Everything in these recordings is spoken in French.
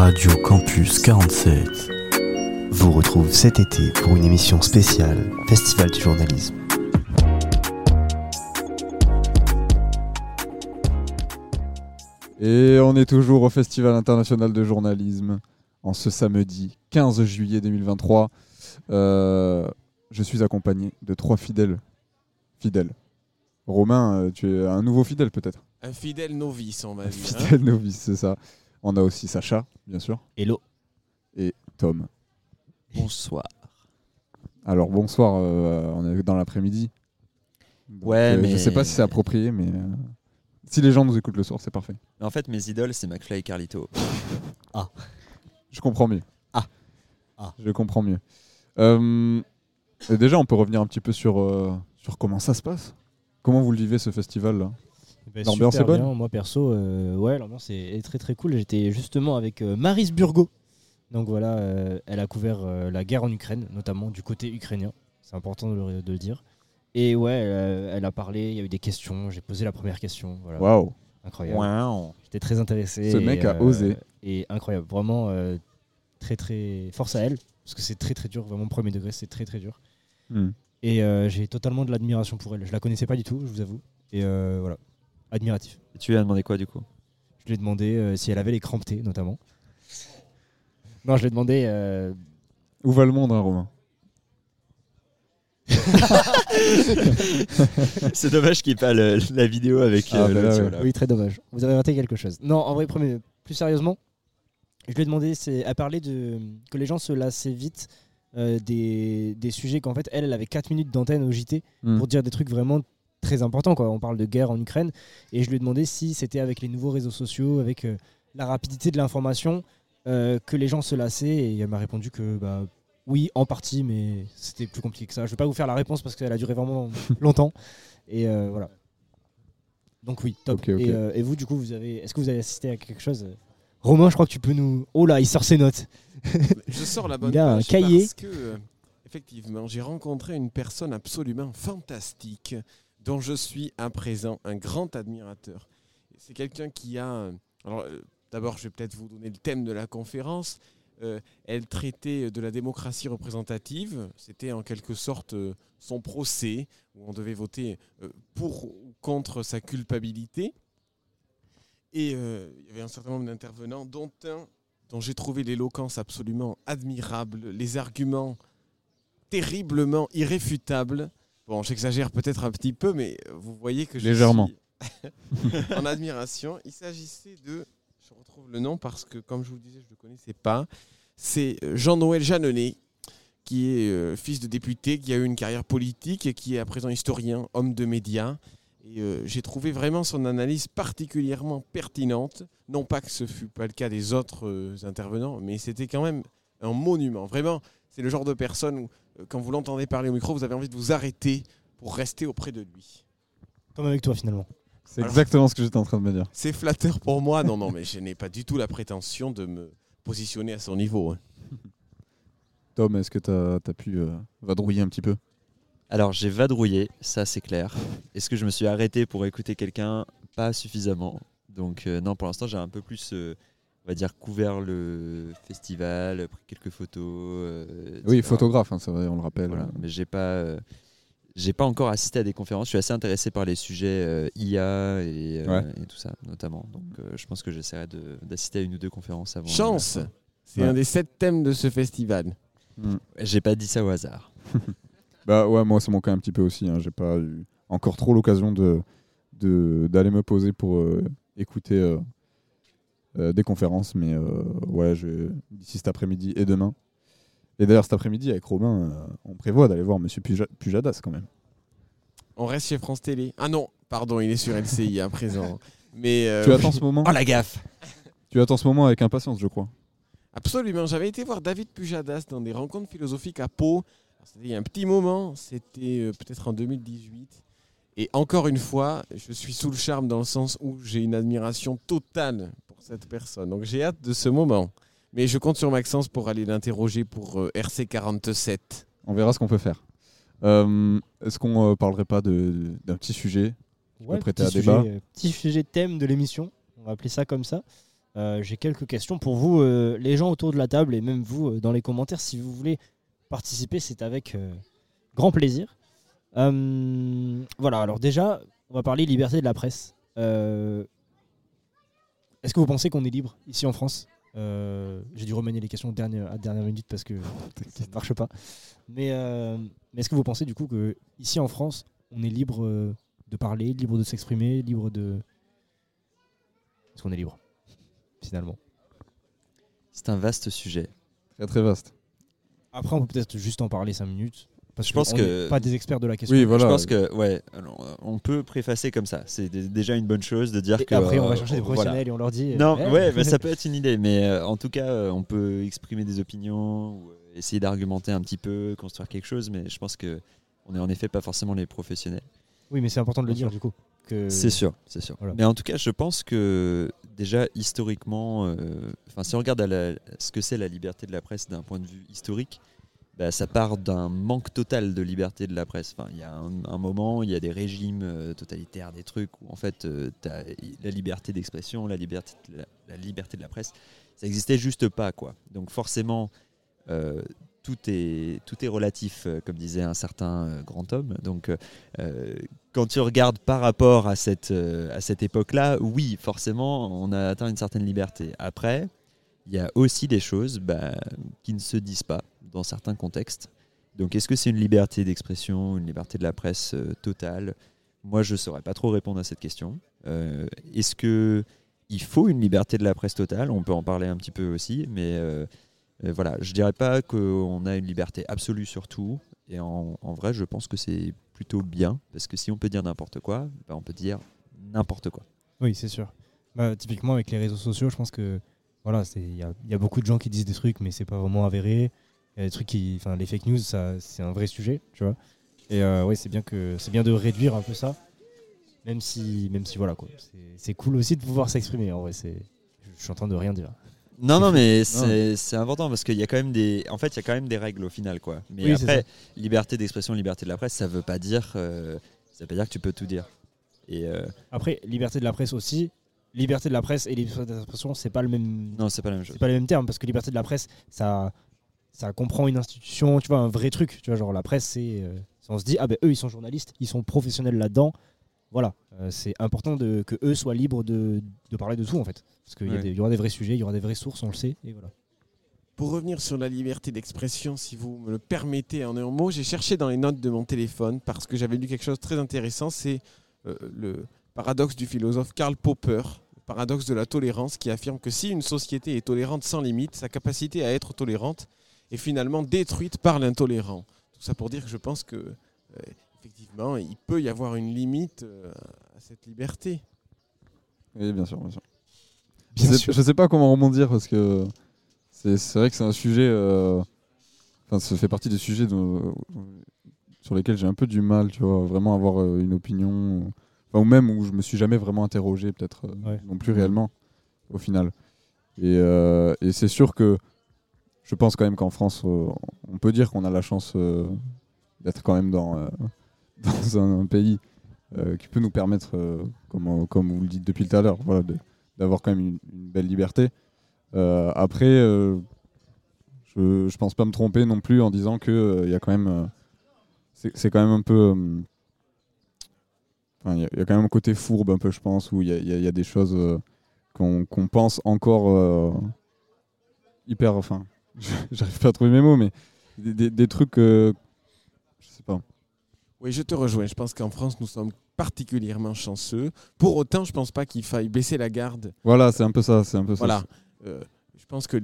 Radio Campus 47 vous retrouve cet été pour une émission spéciale Festival du journalisme. Et on est toujours au Festival international de journalisme en ce samedi 15 juillet 2023. Euh, je suis accompagné de trois fidèles. Fidèles. Romain, euh, tu es un nouveau fidèle peut-être? Un fidèle novice, on va Un dire. fidèle novice, c'est ça. On a aussi Sacha, bien sûr, Hello. et Tom. Bonsoir. Alors bonsoir, euh, on est dans l'après-midi. Ouais, euh, mais- Je sais pas si c'est approprié, mais euh, si les gens nous écoutent le soir, c'est parfait. Mais en fait, mes idoles, c'est McFly et Carlito. Je comprends mieux. Ah. Ah. Je comprends mieux. Euh, et déjà, on peut revenir un petit peu sur, euh, sur comment ça se passe. Comment vous le vivez ce festival-là? Ben, L'ambiance super est bonne bien. Moi perso, euh, ouais, l'ambiance est, est très très cool. J'étais justement avec euh, Maris Burgo. Donc voilà, euh, elle a couvert euh, la guerre en Ukraine, notamment du côté ukrainien. C'est important de le, de le dire. Et ouais, elle, a- elle a parlé, il y a eu des questions. J'ai posé la première question. Voilà. Waouh Incroyable. Wow. J'étais très intéressé. Ce et, mec a euh, osé. Et incroyable. Vraiment, euh, très très. Force à elle. Parce que c'est très très dur. Vraiment, premier degré, c'est très très dur. Hmm. Et euh, j'ai totalement de l'admiration pour elle. Je la connaissais pas du tout, je vous avoue. Et euh, voilà, admiratif. Et tu lui as demandé quoi du coup? Je lui ai demandé euh, si elle avait les crampes T, notamment. Non, je lui ai demandé. euh, Où va le monde, hein, Romain? C'est dommage qu'il n'y ait pas le- la vidéo avec Ah, euh, bah là, l'audio, ouais. là. Oui, très dommage. Vous avez raté quelque chose. Non, en vrai, premier, plus sérieusement, je lui ai demandé c'est, à parler de que les gens se lassaient vite euh, des, des sujets qu'en fait, elle, elle avait 4 minutes d'antenne au JT Hmm. pour dire des trucs vraiment très importants. Quoi. On parle de guerre en Ukraine. Et je lui ai demandé si c'était avec les nouveaux réseaux sociaux, avec euh, la rapidité de l'information, euh, que les gens se lassaient. Et elle m'a répondu que bah, oui, en partie, mais c'était plus compliqué que ça. Je vais pas vous faire la réponse parce qu'elle a duré vraiment longtemps. Et euh, voilà. Donc oui, top. Et, euh, et vous, du coup, vous avez, est-ce que vous avez assisté à quelque chose Romain, je crois que tu peux nous. Oh là, il sort ses notes. Je sors la bonne Il a un page cahier. parce que, effectivement, j'ai rencontré une personne absolument fantastique dont je suis à présent un grand admirateur. C'est quelqu'un qui a... euh, Alors, euh, d'abord, je vais peut-être vous donner le thème de la conférence. Euh, elle traitait de la démocratie représentative. C'était en quelque sorte son procès, où on devait voter pour ou contre sa culpabilité. Et il y avait un certain nombre d'intervenants, dont un dont j'ai trouvé l'éloquence absolument admirable, les arguments terriblement irréfutables. Bon, j'exagère peut-être un petit peu, mais vous voyez que je Légèrement. suis en admiration. Il s'agissait de, je retrouve le nom parce que, comme je vous le disais, je ne le connaissais pas. C'est euh, Jean-Noël Jeanneney, qui est euh, fils de député, qui a eu une carrière politique et qui est à présent historien, homme de médias. Et euh, j'ai trouvé vraiment son analyse particulièrement pertinente. Non pas que ce fût pas le cas des autres euh, intervenants, mais c'était quand même un monument. Vraiment, c'est le genre de personne où, quand vous l'entendez parler au micro, vous avez envie de vous arrêter pour rester auprès de lui. Comme avec toi, finalement. C'est exactement ce que j'étais en train de me dire. C'est flatteur pour moi. Non, non, mais je n'ai pas du tout la prétention de me positionner à son niveau. hein. Tom, est-ce que tu as, pu euh, vadrouiller un petit peu? Alors, j'ai vadrouillé, ça c'est clair. Est-ce que je me suis arrêté pour écouter quelqu'un? Pas suffisamment. Donc, euh, non, pour l'instant, j'ai un peu plus, euh, on va dire, couvert le festival, pris quelques photos. euh, Oui, photographe, hein, c'est vrai, on le rappelle. Voilà. Mais j'ai pas. euh, j'ai pas encore assisté à des conférences. Je suis assez intéressé par les sujets euh, IA et, euh, Ouais. et tout ça, notamment. Donc, euh, je pense que j'essaierai d'assister à une ou deux conférences avant. Chance C'est Ouais. un des sept thèmes de ce festival. Hmm. J'ai pas dit ça au hasard. Bah ouais, moi ça manquait un petit peu aussi. Hein. J'ai pas eu encore trop l'occasion de de- d'aller me poser pour euh, écouter des conférences, mais euh, ouais, je- d'ici cet après-midi et demain. Et d'ailleurs cet après-midi avec Robin, euh, on prévoit d'aller voir Monsieur Puja- Pujadas quand même. On reste chez France Télé. Ah non, pardon, il est sur LCI à présent. Mais euh, tu attends ce moment? Oh la gaffe Tu attends ce moment avec impatience, je crois. Absolument. J'avais été voir David Pujadas dans des rencontres philosophiques à Pau. C'était il y a un petit moment, c'était euh, peut-être en 2018. Et encore une fois, je suis sous le charme dans le sens où j'ai une admiration totale cette personne. Donc j'ai hâte de ce moment. Mais je compte sur Maxence pour aller l'interroger pour euh, RC47. On verra ce qu'on peut faire. Euh, Est-ce qu'on euh, parlerait pas de- d'un petit sujet Ouais, prêter petit à débat. sujet, euh, petit sujet thème de l'émission, on va appeler ça comme ça. Euh, J'ai quelques questions pour vous, euh, les gens autour de la table et même vous euh, dans les commentaires. Si vous voulez participer, c'est avec euh, grand plaisir. Euh, voilà, alors déjà, on va parler liberté de la presse. Euh, Est-ce que vous pensez qu'on est libre ici en France Euh, J'ai dû remanier les questions dernière, à dernière minute parce que ça ne marche pas. Mais, euh, mais est-ce que vous pensez du coup que ici en France, on est libre euh, de parler, libre de s'exprimer, libre de. Est-ce qu'on est libre finalement? C'est un vaste sujet. Très très vaste. Après, on peut peut-être juste en parler 5 minutes. Parce Je pense que- n'est pas des experts de la question. Oui, voilà. Je pense que, ouais, alors, euh, on peut préfacer comme ça. C'est dé- déjà une bonne chose de dire Et que. après, on va euh, chercher des voilà. professionnels et on leur dit. Non, eh, ouais, bah, ça peut être une idée, mais euh, en tout cas, euh, on peut exprimer des opinions ou euh, essayer d'argumenter un petit peu, construire quelque chose, mais je pense que on est en effet pas forcément les professionnels. Oui, mais c'est important de le dire du coup. Que... C'est sûr, c'est sûr. voilà. Mais en tout cas, je pense que déjà historiquement, euh, enfin, si on regarde à la- ce que c'est la liberté de la presse d'un point de vue historique, bah, ça part d'un manque total de liberté de la presse. Il y a un, moment, il y a des régimes euh, totalitaires, des trucs où en fait, as la liberté d'expression, la liberté, de la, liberté de la presse, ça n'existait juste pas, quoi. Donc forcément, euh, tout est tout est relatif, euh, comme disait un certain euh, grand homme. Donc euh, quand tu regardes par rapport à cette, euh, à cette époque-là, oui, forcément, on a atteint une certaine liberté. Après, il y a aussi des choses bah, qui ne se disent pas dans certains contextes. Donc, est-ce que c'est une liberté d'expression, une liberté de la presse euh, totale? Moi, je ne saurais pas trop répondre à cette question. Euh, est-ce que il faut une liberté de la presse totale? On peut en parler un petit peu aussi, mais euh, euh, voilà, je dirais pas qu'on a une liberté absolue sur tout. Et en, vrai, je pense que c'est plutôt bien, parce que si on peut dire n'importe quoi, bah, on peut dire n'importe quoi. Oui, c'est sûr. Bah, typiquement, avec les réseaux sociaux, je pense que voilà, c'est- il y a, il y a beaucoup de gens qui disent des trucs, mais c'est pas vraiment avéré. Il y a des trucs qui, enfin, les fake news, ça, c'est un vrai sujet, tu vois. Et euh, oui, c'est bien que c'est bien de réduire un peu ça, même si, même si voilà quoi. C'est- cool aussi de pouvoir s'exprimer. En vrai, c'est, je suis en train de rien dire. Non, non, mais c'est c'est important parce qu'il y a quand même des, en fait, il y a quand même des règles au final, quoi. Mais Oui, après, liberté d'expression, liberté de la presse, ça veut pas dire, euh, ça veut pas dire que tu peux tout dire. Et euh, Après, liberté de la presse aussi. Liberté de la presse et liberté d'expression, c'est pas le même. non, c'est pas la même chose. C'est pas les mêmes termes parce que liberté de la presse, ça, ça comprend une institution, tu vois, un vrai truc. Tu vois, genre la presse, c'est, euh, on se dit ah ben eux ils sont journalistes, ils sont professionnels là-dedans. Voilà, Euh, c'est important de, que eux soient libres de, de parler de tout en fait, parce qu'il y, Ouais. aura des vrais sujets, il y aura des vraies sources, on le sait, et voilà. Pour revenir sur la liberté d'expression, si vous me le permettez en un mot, j'ai cherché dans les notes de mon téléphone parce que j'avais lu quelque chose de très intéressant. C'est euh, le paradoxe du philosophe Karl Popper, paradoxe de la tolérance, qui affirme que si une société est tolérante sans limite, sa capacité à être tolérante est finalement détruite par l'intolérant. Tout ça pour dire que je pense que euh, effectivement, il peut y avoir une limite euh, à cette liberté. Oui, bien sûr, bien sûr. Bien je, sais, je sais pas comment rebondir parce que c'est c'est vrai que c'est un sujet. euh, Enfin, ça fait partie des sujets dont- sur lesquels j'ai un peu du mal, tu vois, vraiment avoir euh, une opinion. Enfin, ou même où je me suis jamais vraiment interrogé, peut-être euh, Ouais. non plus réellement, au final. Et, euh, et c'est sûr que je pense quand même qu'en France, euh, on peut dire qu'on a la chance d'être quand même dans, dans un, pays euh, qui peut nous permettre, euh, comme, comme vous le dites depuis tout à l'heure, voilà, d'avoir quand même une, une belle liberté. Euh, après, je, je pense pas me tromper non plus en disant que il y a quand même, c'est quand même un peu, enfin, il y, a- il y a quand même un côté fourbe un peu, je pense, où il y a, y y des choses euh, qu'on pense encore euh, hyper, enfin, j'arrive pas à trouver mes mots, mais des, des- des trucs, euh, je sais pas. Oui, je te rejoins. Je pense qu'en France, nous sommes particulièrement chanceux. Pour autant, je pense pas qu'il faille baisser la garde Voilà, c'est un peu ça, c'est un peu ça. Voilà. Euh, je pense que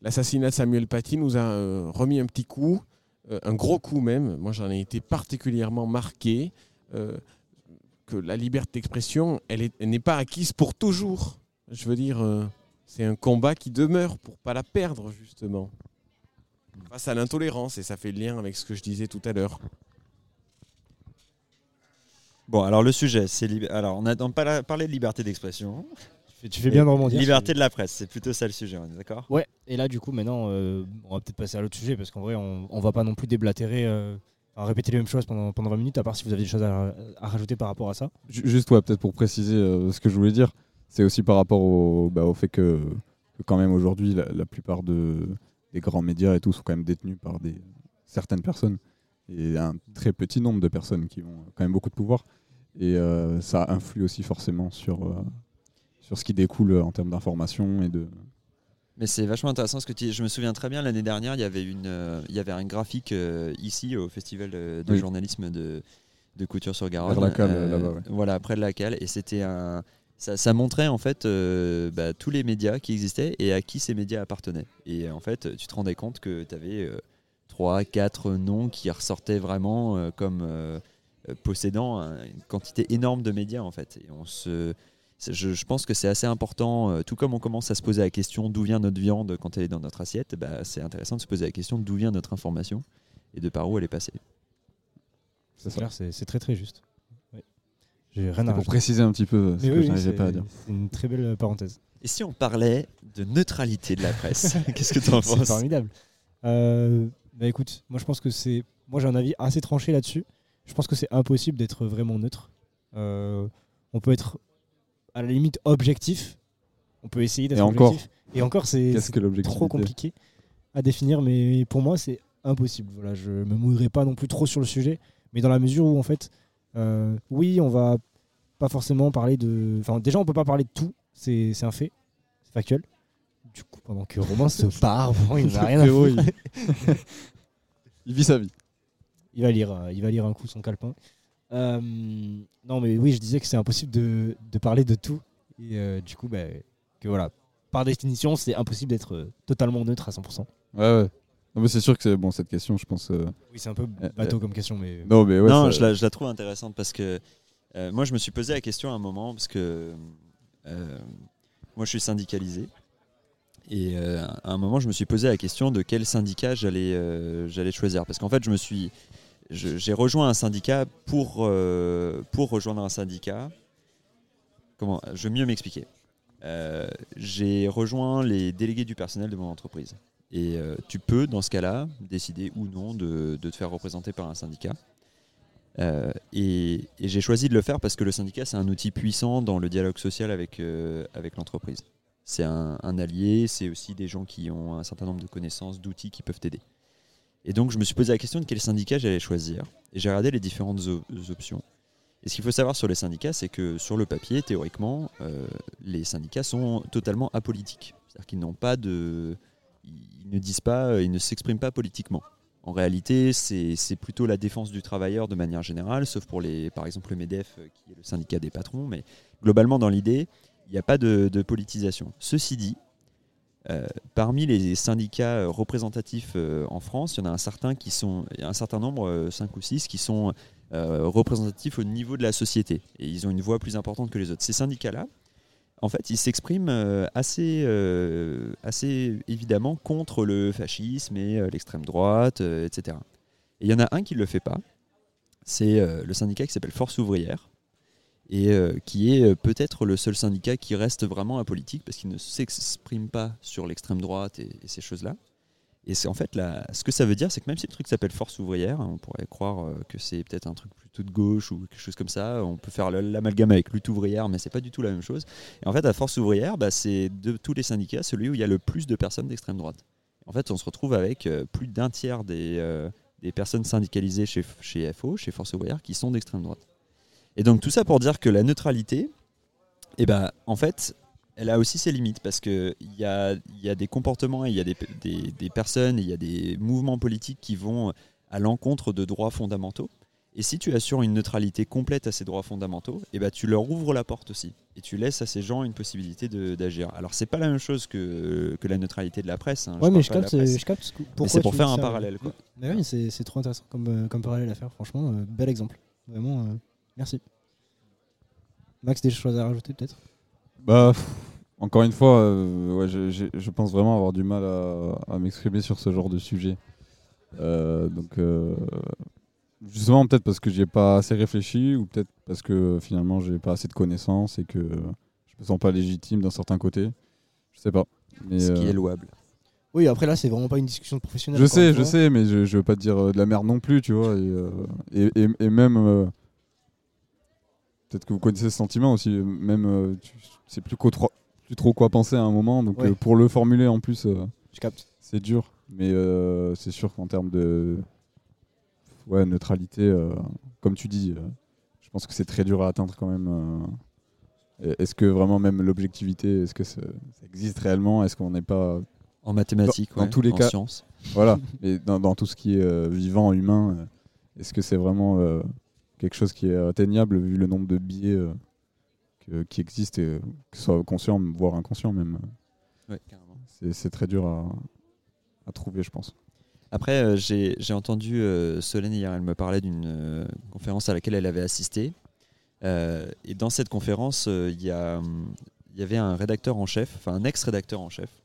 l'assassinat de Samuel Paty nous a remis un petit coup, un gros coup même. Moi, j'en ai été particulièrement marqué. Que la liberté d'expression, elle est- elle n'est pas acquise pour toujours. Je veux dire, euh, c'est un combat qui demeure pour pas la perdre, justement. Face à l'intolérance, et ça fait le lien avec ce que je disais tout à l'heure. Bon, alors le sujet, c'est alors on a on a parlé de liberté d'expression, Tu fais bien de rebondir. liberté de la presse, c'est plutôt ça le sujet, on est d'accord? Ouais, et là, du coup, maintenant, euh, on va peut-être passer à l'autre sujet parce qu'en vrai, on, on va pas non plus déblatérer, euh, à répéter les mêmes choses pendant, pendant 20 minutes, à part si vous avez des choses à, rajouter par rapport à ça. Ju- Juste, ouais, peut-être pour préciser euh, ce que je voulais dire, c'est aussi par rapport au, bah, au fait que, quand même aujourd'hui, la, la plupart de, des grands médias et tout sont quand même détenus par des, certaines personnes. Et un très petit nombre de personnes qui ont quand même beaucoup de pouvoir. Et euh, ça influe aussi forcément sur, euh, sur ce qui découle en termes d'information et de, Mais c'est vachement intéressant ce que tu. Je me souviens très bien l'année dernière, il y avait une, euh, il y avait un graphique euh, ici au festival de, de Oui. journalisme de, de Couture sur Garonne. Vers la Cale, là-bas, ouais. Voilà, près de la cale, et c'était un, ça, ça montrait en fait euh, bah, tous les médias qui existaient et à qui ces médias appartenaient. Et en fait, tu te rendais compte que tu avais trois, quatre noms qui ressortaient vraiment euh, comme euh, euh, possédant un- une quantité énorme de médias en fait. Et on se je, je pense que c'est assez important, euh, tout comme on commence à se poser la question d'où vient notre viande quand elle est dans notre assiette, bah, c'est intéressant de se poser la question d'où vient notre information et de par où elle est passée. c'est clair, c'est c'est très très juste. Ouais. J'ai rien à C'est pour rajouter. préciser un petit peu ce Mais que oui, c'est pas à dire. c'est une très belle parenthèse. Et si on parlait de neutralité de la presse Qu'est-ce que tu en C'est penses? formidable. Euh, bah écoute, moi je pense que c'est. Moi j'ai un avis assez tranché là-dessus. Je pense que c'est impossible d'être vraiment neutre. Euh, on peut être à la limite objectif. On peut essayer d'être Et encore. objectif. Et encore, c'est trop compliqué à définir, mais pour moi c'est impossible. Voilà, je me mouillerai pas non plus trop sur le sujet, mais dans la mesure où en fait, euh, oui, on va pas forcément parler de. Enfin, déjà on peut pas parler de tout, c'est c'est un fait, c'est factuel. Du coup, pendant que Romain se part, il n'a rien à il... il vit sa vie. Il va lire, euh, il va lire un coup son calepin. Euh, non, mais oui, je disais que c'est impossible de, de parler de tout. Et euh, du coup, bah, que voilà, par définition, c'est impossible d'être euh, totalement neutre à 100%. Ouais, ouais. Non, mais c'est sûr que c'est bon cette question, je pense. euh, Oui, c'est un peu Euh, bateau comme question, mais. Non, mais ouais. non, ça- je, la, je la trouve intéressante parce que euh, moi, je me suis posé la question à un moment parce que euh, moi, je suis syndicalisé. Et euh, à un moment, je me suis posé la question de quel syndicat j'allais euh, j'allais choisir. Parce qu'en fait, je me suis, j'ai rejoint un syndicat pour, euh, pour rejoindre un syndicat. Comment Je vais mieux m'expliquer. Euh, j'ai rejoint les délégués du personnel de mon entreprise. Et euh, tu peux, dans ce cas-là, décider ou non de, de te faire représenter par un syndicat. Et j'ai choisi de le faire parce que le syndicat, c'est un outil puissant dans le dialogue social avec, avec l'entreprise. C'est un allié, c'est aussi des gens qui ont un certain nombre de connaissances, d'outils qui peuvent t'aider. Et donc, je me suis posé la question de quel syndicat j'allais choisir. Et j'ai regardé les différentes options. Et ce qu'il faut savoir sur les syndicats, c'est que sur le papier, théoriquement, euh, les syndicats sont totalement apolitiques. C'est-à-dire qu'ils n'ont pas de. Ils ne disent pas, ils ne s'expriment pas politiquement. En réalité, c'est plutôt la défense du travailleur de manière générale, sauf pour les, par exemple le MEDEF, euh, qui est le syndicat des patrons. Mais globalement, dans l'idée, il n'y a pas de politisation. Ceci dit, euh, parmi les syndicats euh, représentatifs euh, en France, il y en a un certain qui sont, un certain nombre, 5 ou 6, qui sont représentatifs au niveau de la société. Et ils ont une voix plus importante que les autres. Ces syndicats-là, en fait, ils s'expriment assez, assez évidemment contre le fascisme et l'extrême droite, etc. Et il y en a un qui ne le fait pas. C'est le syndicat qui s'appelle Force ouvrière et euh, qui est euh, peut-être le seul syndicat qui reste vraiment apolitique parce qu'il ne s'exprime pas sur l'extrême droite et, ces choses-là. Et c'est en fait là, ce que ça veut dire, c'est que même si le truc s'appelle Force ouvrière, on pourrait croire euh, que c'est peut-être un truc plutôt de gauche ou quelque chose comme ça. On peut faire l'amalgame avec lutte ouvrière, mais c'est pas du tout la même chose. Et en fait, à Force ouvrière, bah, c'est de tous les syndicats celui où il y a le plus de personnes d'extrême droite. En fait, on se retrouve avec plus d'un tiers des, personnes syndicalisées chez FO, chez Force ouvrière, qui sont d'extrême droite. Et donc tout ça pour dire que la neutralité, eh ben, en fait, elle a aussi ses limites parce qu'il y a, y a des comportements, il y a des, des, des personnes, il y a des mouvements politiques qui vont à l'encontre de droits fondamentaux. Et si tu assures une neutralité complète à ces droits fondamentaux, eh ben, tu leur ouvres la porte aussi. Et tu laisses à ces gens une possibilité d'agir. Alors, c'est pas la même chose que, que la neutralité de la presse. hein. Ouais, mais je capte, je capte pourquoi c'est pour faire un ça, parallèle. Quoi. Mais oui, c'est c'est trop intéressant comme, euh, comme parallèle à faire. Franchement, euh, bel exemple. Vraiment, euh, merci. Max, des choses à rajouter peut-être? Bah, pff, encore une fois, euh, ouais, je, je- je pense vraiment avoir du mal à, à m'exprimer sur ce genre de sujet. Euh, donc, euh, justement, peut-être parce que j'y ai pas assez réfléchi, ou peut-être parce que finalement, j'ai pas assez de connaissances et que je me sens pas légitime d'un certain côté. Je sais pas. Mais, Ce qui euh, est louable. Oui, après là, c'est vraiment pas une discussion de professionnel. je sais, je sais, mais je, je veux pas te dire de la merde non plus, tu vois. Et, euh, et, et- et même. Peut-être que vous connaissez ce sentiment aussi. Même, euh, tu sais plus, trop, plus trop quoi penser à un moment. Donc Ouais. euh, pour le formuler en plus, euh, Je capte. c'est dur. Mais euh, c'est sûr qu'en termes de ouais, neutralité, euh, comme tu dis, euh, je pense que c'est très dur à atteindre quand même. euh. Est-ce que vraiment même l'objectivité, est-ce que ça, ça existe réellement Est-ce qu'on n'est pas En mathématiques, Dans- tous les en cas- sciences. voilà Et dans, dans tout ce qui est euh, vivant, humain, est-ce que c'est vraiment euh, quelque chose qui est atteignable vu le nombre de biais euh, que- qui existent, et, que ce soit conscient voire inconscient même Ouais. C'est très dur à, à trouver, je pense. Après, euh, j'ai entendu euh, Solène hier, elle me parlait d'une conférence à laquelle elle avait assisté. Et dans cette conférence, il y, a, hum, il y avait un rédacteur en chef, enfin un ex-rédacteur en chef,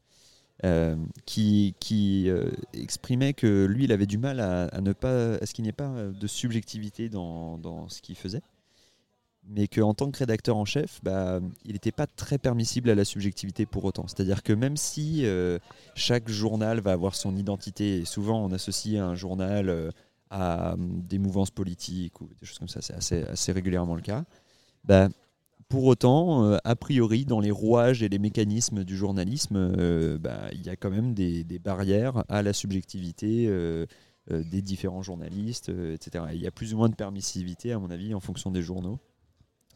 euh, qui, qui euh, exprimait que lui, il avait du mal à, ne pas, à ce qu'il n'y ait pas de subjectivité dans, dans ce qu'il faisait. Mais qu'en tant que rédacteur en chef, bah, il n'était pas très permissible à la subjectivité pour autant. C'est-à-dire que même si euh, chaque journal va avoir son identité. Et souvent, on associe un journal à hum, des mouvances politiques ou des choses comme ça. C'est assez, assez régulièrement le cas. Bah, pour autant, euh, a priori, dans les rouages et les mécanismes du journalisme, euh, bah, il y a quand même des, barrières à la subjectivité euh, des différents journalistes, etc. Et Il y a plus ou moins de permissivité, à mon avis, en fonction des journaux.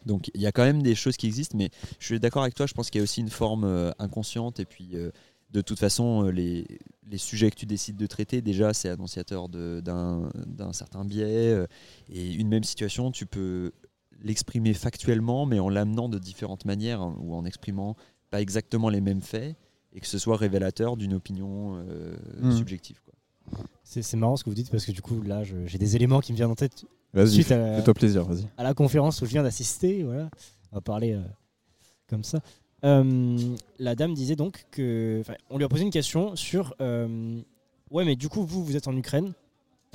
Donc il y a quand même des choses qui existent, mais je suis d'accord avec toi, je pense qu'il y a aussi une forme inconsciente et puis de toute façon, les, sujets que tu décides de traiter, déjà, c'est annonciateur d'un certain biais. Et une même situation, tu peux l'exprimer factuellement, mais en l'amenant de différentes manières, hein, ou en exprimant pas exactement les mêmes faits, et que ce soit révélateur d'une opinion euh, Mhm. subjective. Quoi. C'est c'est marrant ce que vous dites parce que du coup, là, je- j'ai des éléments qui me viennent en tête Vas-y, Suite à- fais-toi plaisir, vas-y. à la conférence où je viens d'assister. Voilà, on va parler euh, comme ça. Euh, la dame disait donc que, enfin, on lui a posé une question sur, euh, ouais, mais du coup, vous, vous êtes en Ukraine.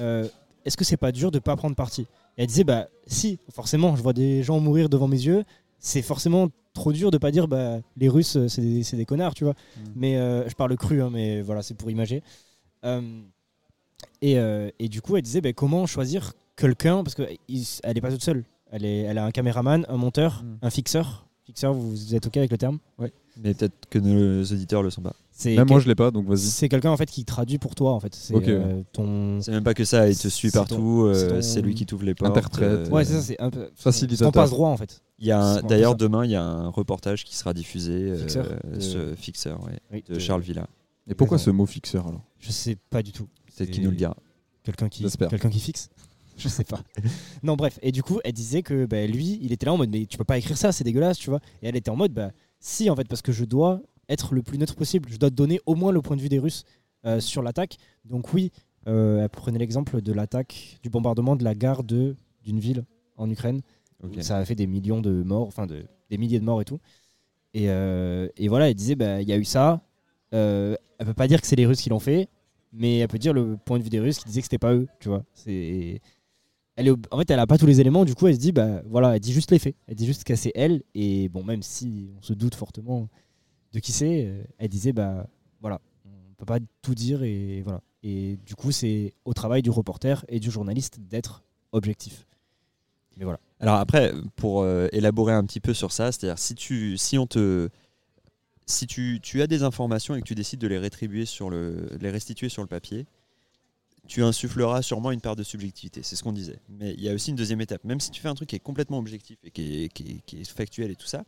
euh, Est-ce que c'est pas dur de pas prendre parti? Et Elle disait, bah, si, forcément, je vois des gens mourir devant mes yeux. C'est forcément trop dur de pas dire, bah, les Russes, euh, c'est des, c'est des connards, tu vois. Mais euh, je parle cru, hein, mais voilà, c'est pour imager. Euh, et, euh, et du coup, elle disait bah, comment choisir quelqu'un parce qu'elle n'est pas toute seule. Elle, est, elle a un caméraman, un monteur, Mm. un fixeur. Fixeur, vous, vous êtes OK avec le terme? Mais peut-être que nos auditeurs le sont pas. C'est Même quel- moi, je l'ai pas, donc vas-y. c'est quelqu'un en fait qui traduit pour toi en fait. C'est euh, ton. C'est même pas que ça, il te suit C'est partout, ton- euh, c'est ton- c'est lui qui t'ouvre les portes. Interprète. euh, Ouais, c'est ça, c'est un peu. Facilitateur. Ton passe droit en fait. Il y a C'est un- un peu D'ailleurs, demain, il y a un reportage qui sera diffusé. euh, Fixeur, ce fixeur, ouais, Oui, de de- Charles Villa. Et pourquoi ce mot fixeur alors? Je sais pas du tout. Peut-être Et- qu'il nous le dira. Quelqu'un qui, quelqu'un qui fixe Je sais pas. non, bref. Et du coup, elle disait que bah, lui, il était là en mode, mais tu peux pas écrire ça, c'est dégueulasse, tu vois. Et elle était en mode, bah, si, en fait, parce que je dois être le plus neutre possible. Je dois donner au moins le point de vue des Russes euh, sur l'attaque. Donc, oui, euh, elle prenait l'exemple de l'attaque, du bombardement de la gare de- d'une ville en Ukraine. Ça a fait des millions de morts, enfin, de, des milliers de morts et tout. Et, euh, et voilà, elle disait, bah, il y a eu ça. Elle peut pas dire que c'est les Russes qui l'ont fait, mais elle peut dire le point de vue des Russes qui disait que c'était pas eux, tu vois. C'est elle est en fait, elle a pas tous les éléments, du coup, elle se dit bah voilà, elle dit juste les faits. Elle dit juste que c'est elle et bon même si on se doute fortement de qui c'est, euh, elle disait bah voilà, on peut pas tout dire et voilà. Et du coup, c'est au travail du reporter et du journaliste d'être objectif. Mais voilà. Alors après, pour euh, élaborer un petit peu sur ça, c'est-à-dire si tu, si on te, si tu, tu as des informations et que tu décides de les rétribuer sur le, les restituer sur le papier, tu insuffleras sûrement une part de subjectivité. C'est ce qu'on disait. Mais il y a aussi une deuxième étape. Même si tu fais un truc qui est complètement objectif et qui est, qui est- qui est factuel et tout ça,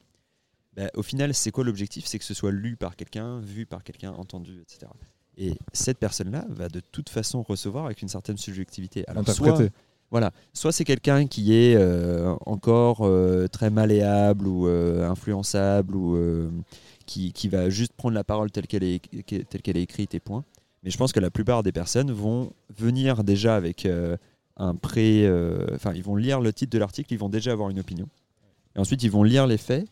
bah, au final, c'est quoi l'objectif? C'est que ce soit lu par quelqu'un, vu par quelqu'un, entendu, etc. Et cette personne-là va de toute façon recevoir avec une certaine subjectivité. Alors, soit- voilà, soit c'est quelqu'un qui est euh, encore euh, très malléable ou euh, influençable ou qui, qui va juste prendre la parole telle qu'elle est, telle qu'elle est écrite et point. Mais je pense que la plupart des personnes vont venir déjà avec euh, un pré. euh, Enfin, ils vont lire le titre de l'article, ils vont déjà avoir une opinion. Et ensuite, ils vont lire les faits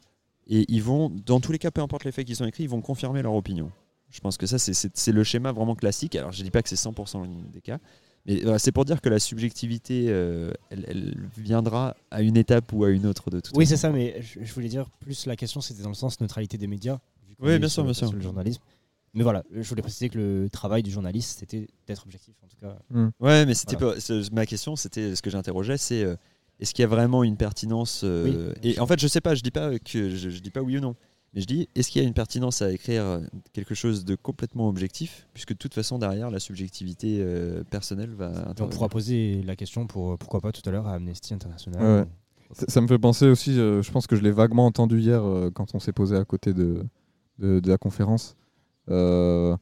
et ils vont, dans tous les cas, peu importe les faits qui sont écrits, ils vont confirmer leur opinion. Je pense que ça, c'est- le schéma vraiment classique. Alors, je dis pas que c'est 100% des cas, mais voilà, c'est pour dire que la subjectivité, euh, elle, elle viendra à une étape ou à une autre de toute Oui, c'est ça, mais je, je voulais dire plus la question c'était dans le sens neutralité des médias. vu Oui, bien sûr, bien sûr. sur le journalisme. Mais voilà, je voulais préciser que le travail du journaliste c'était d'être objectif en tout cas. Ouais, mais c'était Voilà. pas- c'est- ma question, c'était ce que j'interrogeais, c'est euh, est-ce qu'il y a vraiment une pertinence euh, Et en fait, je sais pas, je dis pas que je, je dis pas oui ou non. Mais je dis, est-ce qu'il y a une pertinence à écrire euh, quelque chose de complètement objectif Puisque de toute façon, derrière, la subjectivité euh, personnelle va. On pourra poser la question pour pourquoi pas tout à l'heure à Amnesty International. Ouais, ouais. Ça, ça me fait penser aussi, euh, je pense que je l'ai vaguement entendu hier euh, quand on s'est posé à côté de, de, de la conférence. Euh,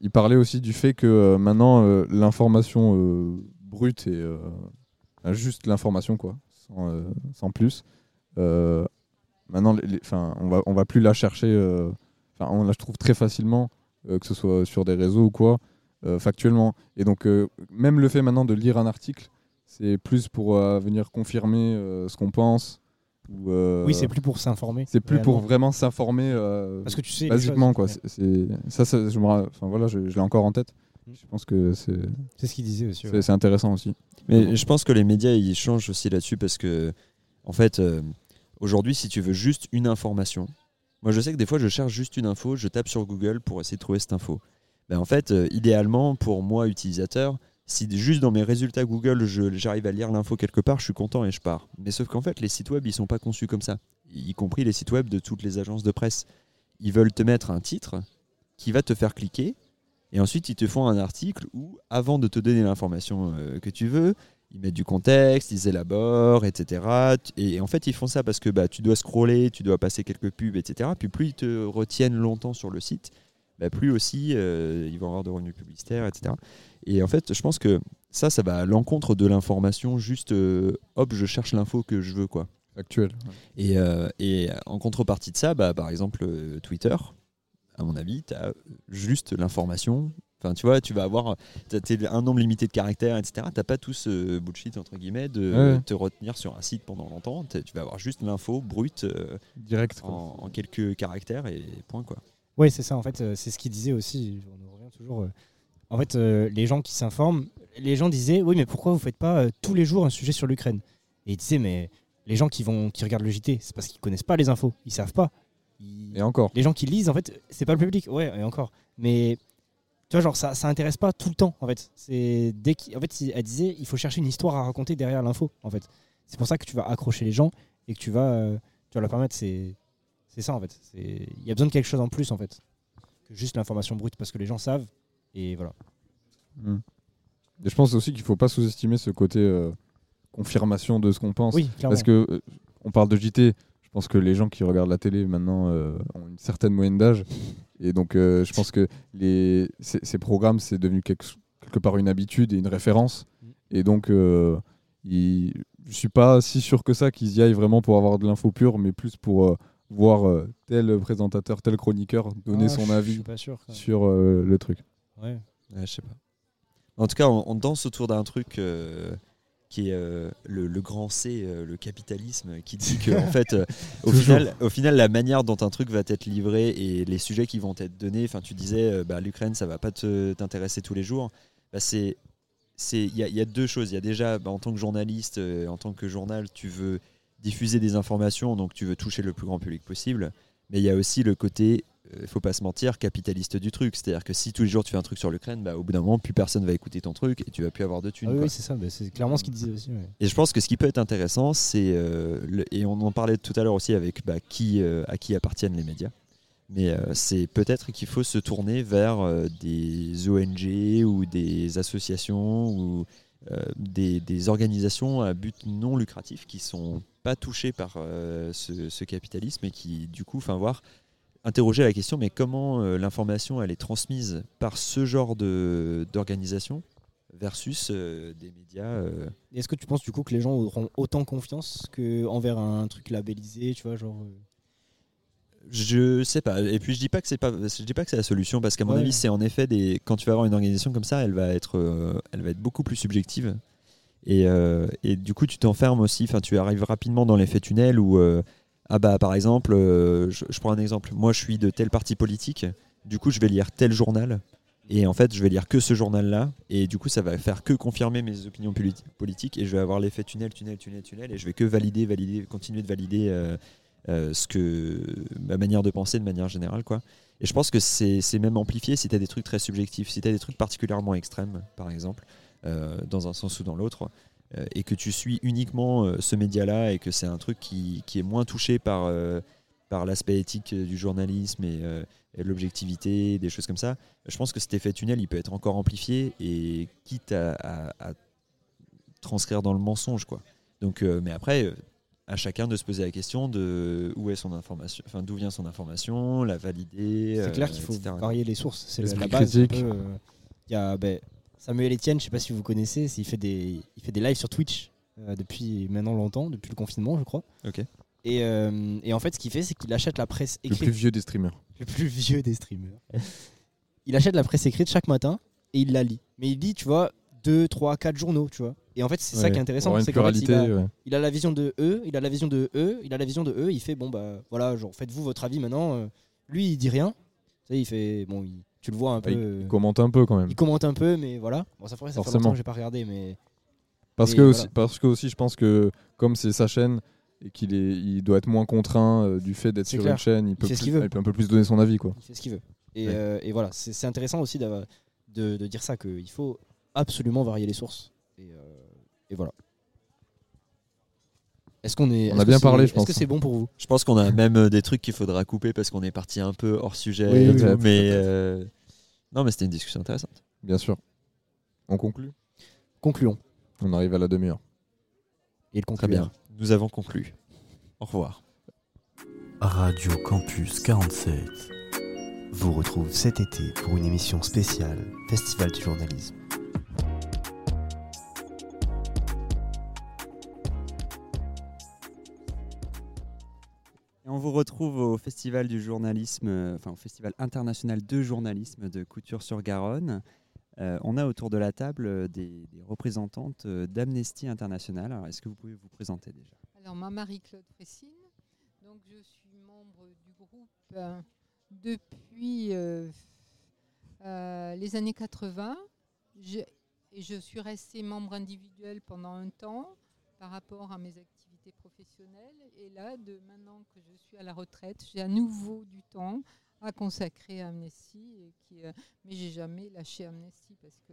il parlait aussi du fait que euh, maintenant euh, l'information brute et juste l'information quoi, sans, plus. maintenant, on va on va plus la chercher. on la trouve très facilement, que ce soit sur des réseaux ou quoi, factuellement. Et donc même le fait maintenant de lire un article c'est plus pour venir confirmer ce qu'on pense. Euh, Oui, c'est plus pour s'informer. c'est plus pour vraiment s'informer euh, Parce que tu sais. basiquement. Quoi. Ouais. C'est, c'est- ça, ça, je, me enfin, voilà, je, je l'ai encore en tête. Mm. Je pense que c'est, C'est ce qu'il disait aussi. c'est, ouais. c'est intéressant aussi. Mais je pense que les médias ils changent aussi là-dessus parce que, en fait, euh, aujourd'hui, si tu veux juste une information, moi je sais que des fois je cherche juste une info, je tape sur Google pour essayer de trouver cette info. Ben, en fait, euh, idéalement, pour moi, utilisateur, si juste dans mes résultats Google, j'arrive à lire l'info quelque part, je suis content et je pars. Mais sauf qu'en fait, les sites web, ils sont pas conçus comme ça, y compris les sites web de toutes les agences de presse. Ils veulent te mettre un titre qui va te faire cliquer, et ensuite ils te font un article où, avant de te donner l'information euh, que tu veux, ils mettent du contexte, ils élaborent, etc. Et en fait, ils font ça parce que bah, tu dois scroller, tu dois passer quelques pubs, etc. Puis plus ils te retiennent longtemps sur le site, bah, plus aussi euh, ils vont avoir de revenus publicitaires, etc. Et en fait, je pense que ça, ça va à l'encontre de l'information, juste euh, hop, je cherche l'info que je veux, quoi. Actuel. Et, euh, et en contrepartie de ça, bah, par exemple, Twitter, à mon avis, tu as juste l'information. Enfin, tu vois, tu vas avoir un nombre limité de caractères, etc. T'as pas tout ce bullshit, entre guillemets, de Ouais. te retenir sur un site pendant longtemps. Tu vas avoir juste l'info brute Direct. en, en quelques caractères et point, quoi. Ouais, c'est ça. En fait, euh, c'est ce qu'il disait aussi. On en revient toujours. euh, En fait, euh, les gens qui s'informent, les gens disaient oui, mais pourquoi vous faites pas tous les jours un sujet sur l'Ukraine? Et ils disaient mais les gens qui vont, qui regardent le JT, c'est parce qu'ils connaissent pas les infos, ils savent pas. Ils- Et encore. Les gens qui lisent, en fait, c'est pas le public. Ouais, et encore. Mais tu vois, genre ça, ça intéresse pas tout le temps. En fait, c'est dès fait, elle disait, il faut chercher une histoire à raconter derrière l'info. En fait, c'est pour ça que tu vas accrocher les gens et que tu vas, euh, tu vas leur permettre. C'est, c'est ça en fait. Il y a besoin de quelque chose en plus en fait que juste l'information brute parce que les gens savent et voilà. Mm. Et je pense aussi qu'il faut pas sous-estimer ce côté euh, confirmation de ce qu'on pense. Oui, clairement. Parce que euh, on parle de JT. Je pense que les gens qui regardent la télé maintenant euh, ont une certaine moyenne d'âge. Et donc, euh, je pense que les, ces, ces programmes, c'est devenu quelque, quelque part une habitude et une référence. Mm. Et donc, il- je suis pas si sûr que ça qu'ils y aillent vraiment pour avoir de l'info pure, mais plus pour voir euh, tel présentateur, tel chroniqueur donner Ah, son je- avis pas sûr. sur euh, le truc. Ouais. Ouais, je sais pas. En tout cas, on, on danse autour d'un truc euh, qui est euh, le, le grand C, euh, le capitalisme, qui dit que en fait, euh, au, final, au final, la manière dont un truc va être livré et les sujets qui vont être donnés, enfin, tu disais, euh, bah, l'Ukraine, ça va pas t'intéresser tous les jours. Bah, c'est c'est il y, a- il y a deux choses. Il y a déjà, bah, en tant que journaliste, euh, en tant que journal, tu veux diffuser des informations, donc tu veux toucher le plus grand public possible. Mais il y a aussi le côté, il faut pas se mentir, capitaliste du truc. C'est-à-dire que si tous les jours tu fais un truc sur l'Ukraine, bah, au bout d'un moment, plus personne va écouter ton truc et tu vas plus avoir de thunes. Ah oui, c'est ça. c'est clairement ce qu'il disait aussi. ouais. Et je pense que ce qui peut être intéressant, c'est euh, et on en parlait tout à l'heure aussi avec bah, qui euh, à qui appartiennent les médias. Mais euh, c'est peut-être qu'il faut se tourner vers euh, des ONG ou des associations ou euh, des, des organisations à but non lucratif qui sont pas touchées par euh, ce, capitalisme et qui du coup, enfin voir interroger la question mais comment euh, l'information elle est transmise par ce genre de d'organisation versus euh, des médias euh, Est-ce que tu penses du coup que les gens auront autant confiance que envers un truc labellisé, tu vois, genre. Je sais pas. Et puis je dis pas que c'est pas, je dis pas que c'est la solution parce qu'à mon Ouais. avis c'est en effet des. Quand tu vas avoir une organisation comme ça, elle va être, euh, elle va être beaucoup plus subjective. Et, euh, et du coup tu t'enfermes aussi. Enfin tu arrives rapidement dans l'effet tunnel où euh, ah bah par exemple, je, je prends un exemple. Moi je suis de tel parti politique. Du coup je vais lire tel journal. Et en fait, je vais lire que ce journal-là, et du coup, ça va faire que confirmer mes opinions politi- politiques, et je vais avoir l'effet tunnel, tunnel, tunnel, tunnel, et je vais que valider, valider, continuer de valider euh, ce que ma manière de penser de manière générale quoi et je pense que c'est même amplifié si tu as des trucs très subjectifs si tu as des trucs particulièrement extrêmes par exemple euh, dans un sens ou dans l'autre euh, et que tu suis uniquement ce média-là et que c'est un truc qui, qui est moins touché par, par l'aspect éthique du journalisme et, et l'objectivité, des choses comme ça, je pense que cet effet tunnel, il peut être encore amplifié et quitte à, à- transcrire dans le mensonge. Quoi. Donc, mais après, à chacun de se poser la question de où est son information, enfin d'où vient son information, la valider. C'est euh, clair qu'il faut etc. varier les sources. C'est la base. euh, Il y a ben, Samuel Etienne, je sais pas si vous connaissez, il fait des, il fait des lives sur Twitch euh, depuis maintenant longtemps, depuis le confinement, je crois. Ok. Et, euh, et en fait, ce qu'il fait, c'est qu'il achète la presse Le écrite. plus vieux des streamers. le plus vieux des streamers. il achète la presse écrite chaque matin et il la lit. Mais il lit, tu vois, 2, 3, 4 journaux, tu vois. Et en fait, c'est ça qui est intéressant. C'est qu'en fait, il, a, ouais. il a la vision de eux, il a la vision de eux, il a la vision de eux. Il fait, bon, bah voilà, genre, faites-vous votre avis maintenant. Euh, Lui, il dit rien. Tu sais, il fait, bon, il- tu le vois un Ah, peu. il euh, commente un peu quand même. il commente un peu, mais voilà. Bon, ça, ferait, ça fait Forcément. longtemps que j'ai pas regardé, mais Parce Et que, voilà. aussi, parce que aussi, je pense que comme c'est sa chaîne et qu'il est, il doit être moins contraint euh, du fait d'être sur clair. une chaîne, il peut, fait plus- il un peu plus donner son avis, quoi. il fait ce qu'il veut. Et, Ouais. euh, et voilà, c'est intéressant aussi de, de dire ça, qu'il faut absolument varier les sources. Et, euh, et voilà. Est-ce qu'on est. On est-ce a bien parlé, je Est-ce pense. que c'est bon pour vous? Je pense qu'on a même euh, des trucs qu'il faudra couper parce qu'on est parti un peu hors sujet. Oui, et oui, tout, peut-être, mais euh, non, mais c'était une discussion intéressante. Bien sûr. On conclut? Concluons. On arrive à la demi-heure. Et le Très bien. Nous avons conclu. Au revoir. Radio Campus 47 vous retrouve cet été pour une émission spéciale Festival du journalisme. On vous retrouve au Festival du journalisme, euh, enfin au Festival international de journalisme de Couture-sur-Garonne. Euh, on a autour de la table euh, des, représentantes d'Amnesty International. Alors, est-ce que vous pouvez vous présenter déjà? Alors, moi, Marie-Claude Fressine, donc je suis membre du groupe depuis les années 80. Je, et je suis restée membre individuel pendant un temps par rapport à mes activités professionnelles. Et là, de maintenant que je suis à la retraite, j'ai à nouveau du temps à consacrer à Amnesty. Et qui, euh, mais j'ai jamais lâché Amnesty parce que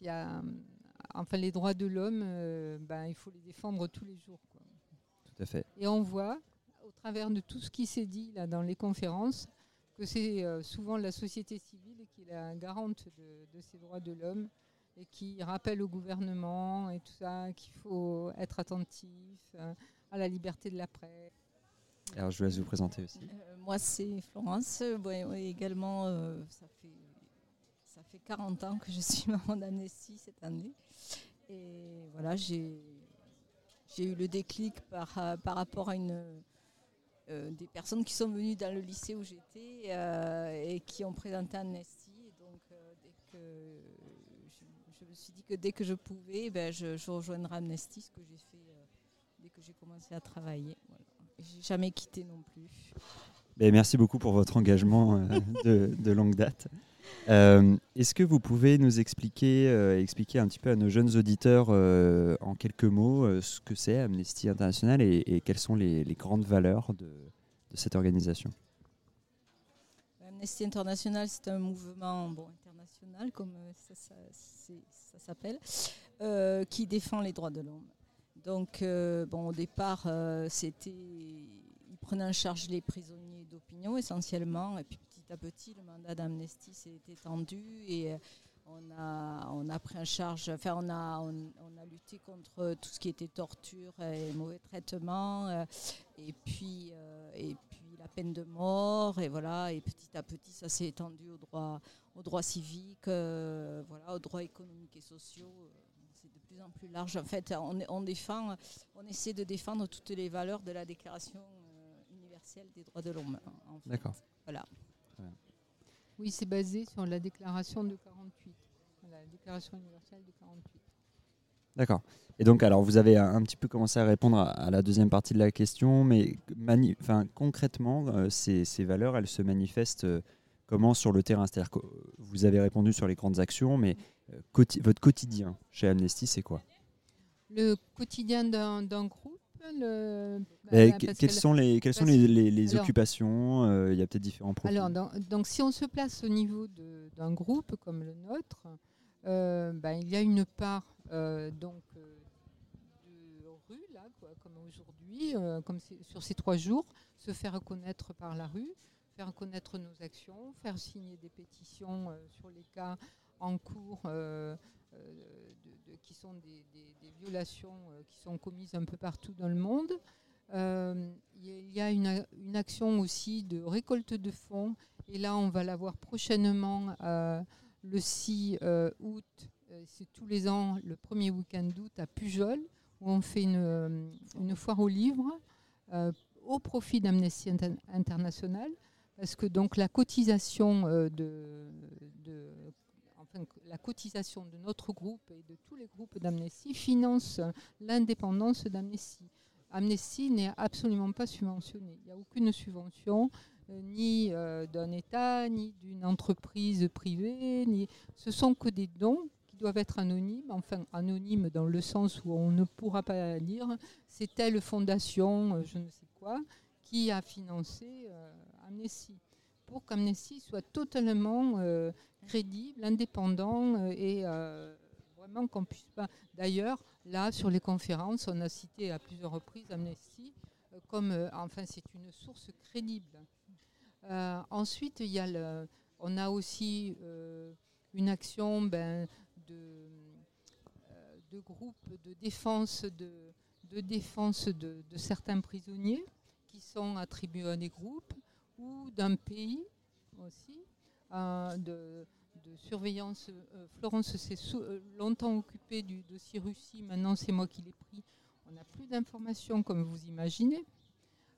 y a, euh, enfin, les droits de l'homme, euh, ben, il faut les défendre tous les jours. quoi. Tout à fait. Et on voit, au travers de tout ce qui s'est dit là, dans les conférences, que c'est euh, souvent la société civile qui est la garante de, de ces droits de l'homme et qui rappelle au gouvernement et tout ça qu'il faut être attentif euh, à la liberté de la presse. Alors, je vous laisse vous présenter aussi. Euh, moi, c'est Florence. Ouais, ouais, également, euh, ça, fait, ça fait 40 ans que je suis membre d'Amnesty cette année. Et voilà, j'ai j'ai eu le déclic par, par rapport à une, euh, des personnes qui sont venues dans le lycée où j'étais euh, et qui ont présenté Amnesty. Et donc, euh, dès que suis dit que dès que je pouvais, ben, je, je rejoindrais Amnesty, ce que j'ai fait euh, dès que j'ai commencé à travailler. Voilà. J'ai jamais quitté non plus. Ben, merci beaucoup pour votre engagement euh, de, de longue date. Euh, Est-ce que vous pouvez nous expliquer, expliquer un petit peu à nos jeunes auditeurs en quelques mots ce que c'est Amnesty International et, et quelles sont les, les grandes valeurs de, de cette organisation? Amnesty International, c'est un mouvement bon, international, comme euh, ça, s'appelle, euh, qui défend les droits de l'homme. Donc, euh, bon, au départ, euh, c'était, ils prenaient en charge les prisonniers d'opinion essentiellement, et puis petit à petit, le mandat d'Amnesty s'est étendu et on a, on a pris en charge, enfin, on a, on, a lutté contre tout ce qui était torture et mauvais traitement, euh, et puis, et puis la peine de mort, et voilà, et petit à petit, ça s'est étendu aux droits, aux droits civiques, euh, voilà, aux droits économiques et sociaux. C'est de plus en plus large. En fait, on, défend, on essaie de défendre toutes les valeurs de la Déclaration euh, universelle des droits de l'homme. en- en fait. D'accord. Voilà. Oui, c'est basé sur la déclaration de 48, la déclaration universelle de 48. D'accord. Et donc, alors, vous avez un, petit peu commencé à répondre à, à la deuxième partie de la question, mais mani- concrètement, euh, ces, ces valeurs, elles se manifestent euh, comment sur le terrain? C'est-à-dire que euh, vous avez répondu sur les grandes actions, mais euh, quoti- votre quotidien chez Amnesty, c'est quoi? Le quotidien d'un groupe, le, bah, que- Quelles sont les, quelles sont parce- les, les- les alors- occupations Il y a peut-être différents profils. Alors, dans- donc, si on se place au niveau d'un groupe comme le nôtre, ben, il y a une part donc, euh, rue, là, comme aujourd'hui, euh, comme sur ces trois jours, se faire connaître par la rue, faire connaître nos actions, faire signer des pétitions euh, sur les cas en cours euh, euh, de- de- qui sont des, violations euh, qui sont commises un peu partout dans le monde. Euh, Il y a une, une action aussi de récolte de fonds et là on va l'avoir prochainement euh, le 6 euh, août, euh, c'est tous les ans le premier week-end d'août à Pujol où on fait une, euh, une foire aux livres euh, au profit d'Amnesty Inter- International parce que donc la cotisation euh, de, de- enfin, la cotisation de notre groupe et de tous les groupes d'Amnesty finance l'indépendance d'Amnesty. Amnesty n'est absolument pas subventionné. Il n'y a aucune subvention, euh, ni euh, d'un État, ni d'une entreprise privée. Ni... Ce sont que des dons doivent être anonymes, enfin anonymes dans le sens où on ne pourra pas lire c'est telle fondation, euh, je ne sais quoi, qui a financé euh, Amnesty. Pour qu'Amnesty soit totalement euh, crédible, indépendant et vraiment qu'on puisse pas. D'ailleurs, là, sur les conférences, on a cité à plusieurs reprises Amnesty comme, enfin, c'est une source crédible. Ensuite, il y a le, on a aussi une action ben, de, euh, de groupes de défense de, de défense de, de certains prisonniers qui sont attribués à des groupes ou d'un pays aussi, euh, de, de surveillance. Euh, Florence s'est euh, longtemps occupée du dossier Russie, maintenant c'est moi qui l'ai pris. On n'a plus d'informations comme vous imaginez.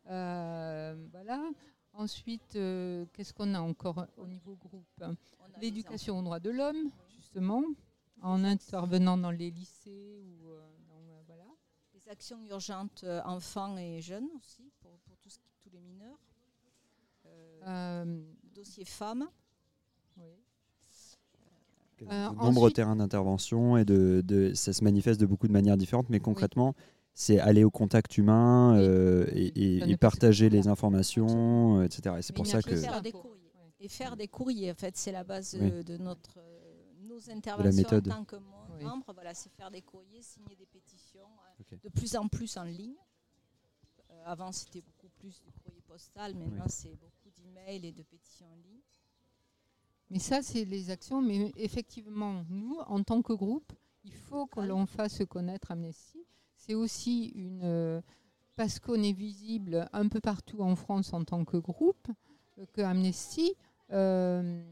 Voilà. Ensuite, qu'est-ce qu'on a encore au niveau groupe? L'éducation aux droits de l'homme, justement, en intervenant dans les lycées ou euh, dans, euh, voilà. Les actions urgentes euh, enfants et jeunes aussi, pour, pour tout ce qui- tous les mineurs. Euh, Euh, le dossier femmes. oui. De nombreux ensuite- terrains d'intervention et de, de- ça se manifeste de beaucoup de manières différentes, mais concrètement, c'est aller au contact humain Oui. euh, et, partager les informations, etc. Et c'est pour ça que Faire des courriers. Et faire des courriers, en fait, c'est la base Oui. de notre, euh, nos interventions méthode. en tant que mem- Oui. membres. Voilà, c'est faire des courriers, signer des pétitions, euh, de plus en plus en ligne. Euh, avant, c'était beaucoup plus du courrier postal. Maintenant, c'est beaucoup d'emails et de pétitions en ligne. Mais ça, c'est les actions. Mais effectivement, nous, en tant que groupe, il faut que l'on fasse connaître Amnesty. C'est aussi une. euh, parce qu'on est visible un peu partout en France en tant que groupe, que Amnesty. euh,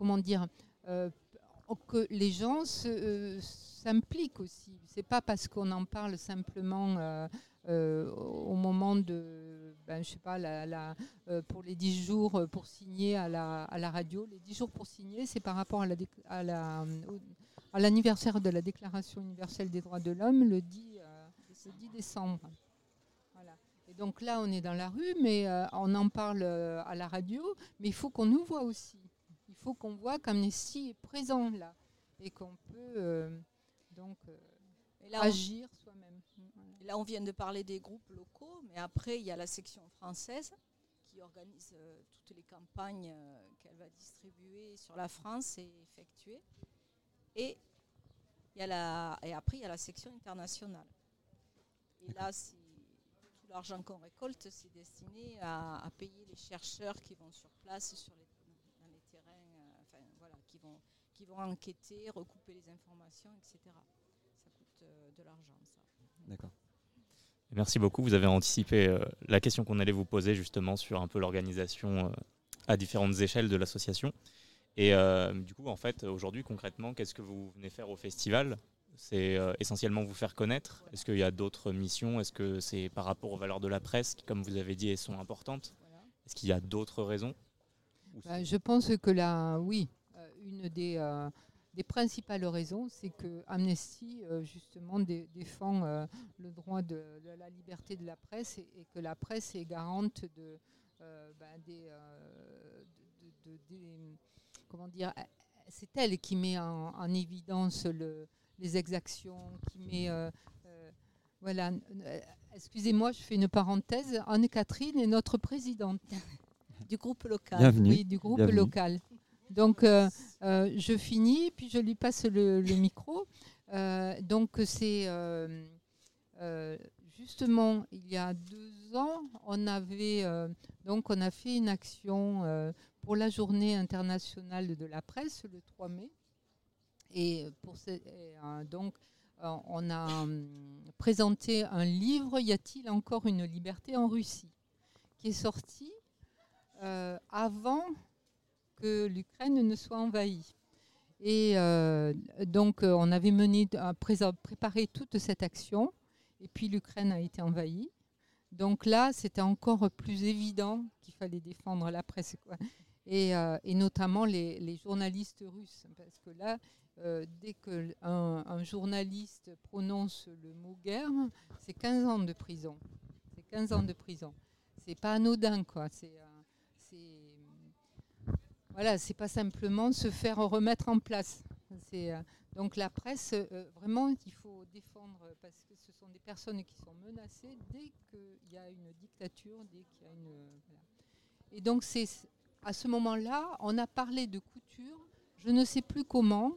comment dire euh, que les gens euh, s'impliquent aussi. C'est pas parce qu'on en parle simplement euh, au moment de, ben, je sais pas, pour les 10 jours pour signer à la, radio. Les 10 jours pour signer, c'est par rapport à l'anniversaire de la Déclaration universelle des droits de l'homme, le 10, euh, le 10 décembre. Voilà. Et donc là, on est dans la rue, mais on en parle à la radio, mais il faut qu'on nous voit aussi. Il faut qu'on voit qu'Amnesty est présent là et qu'on peut euh, donc euh, là, agir soi-même. Là, on vient de parler des groupes locaux, mais après, il y a la section française qui organise euh, toutes les campagnes qu'elle va distribuer sur la France et effectuer. Et, il y a la, et après, il y a la section internationale. Et là, c'est- tout l'argent qu'on récolte, c'est destiné à, à payer les chercheurs qui vont sur place, sur les, dans les terrains, euh, enfin, voilà, qui, vont, qui vont enquêter, recouper les informations, etc. Ça coûte euh, de l'argent, ça. D'accord. Merci beaucoup. Vous avez anticipé euh, la question qu'on allait vous poser justement sur un peu l'organisation euh, à différentes échelles de l'association. Et euh, du coup, en fait, aujourd'hui, concrètement, qu'est-ce que vous venez faire au festival? C'est euh, essentiellement vous faire connaître? Est-ce qu'il y a d'autres missions? Est-ce que c'est par rapport aux valeurs de la presse qui, comme vous avez dit, elles sont importantes? Voilà. Est-ce qu'il y a d'autres raisons? Bah, je pense que là, oui, une des, euh, des principales raisons, c'est que Amnesty, euh, justement, dé- défend euh, le droit de, de la liberté de la presse et, et que la presse est garante de, euh, ben, des, euh, de- de- de- des- comment dire, c'est elle qui met en, en évidence le- les exactions, qui met, voilà. Excusez-moi, je fais une parenthèse. Anne-Catherine est notre présidente. Du groupe local. Bienvenue. Oui, du groupe Bienvenue. local. Donc, euh, euh, je finis, puis je lui passe le, micro. Euh, donc c'est justement il y a deux ans, on avait donc on a fait une action pour la Journée internationale de la presse le 3 mai. Et pour ce- et, donc on a présenté un livre Y a-t-il encore une liberté en Russie? Qui est sorti avant que l'Ukraine ne soit envahie. Et euh, donc, euh, on avait mené, présent- préparé toute cette action, et puis l'Ukraine a été envahie. Donc là, c'était encore plus évident qu'il fallait défendre la presse. Et, euh, notamment les, journalistes russes, parce que là, euh, dès qu'un un journaliste prononce le mot guerre, c'est 15 ans de prison. C'est 15 ans de prison. C'est pas anodin, quoi. Euh, c'est, voilà, c'est pas simplement se faire remettre en place. Euh, donc la presse, euh, vraiment, il faut défendre parce que ce sont des personnes qui sont menacées dès qu'il y a une dictature, dès qu'il y a une. Et donc c'est à ce moment-là, on a parlé de couture. Je ne sais plus comment.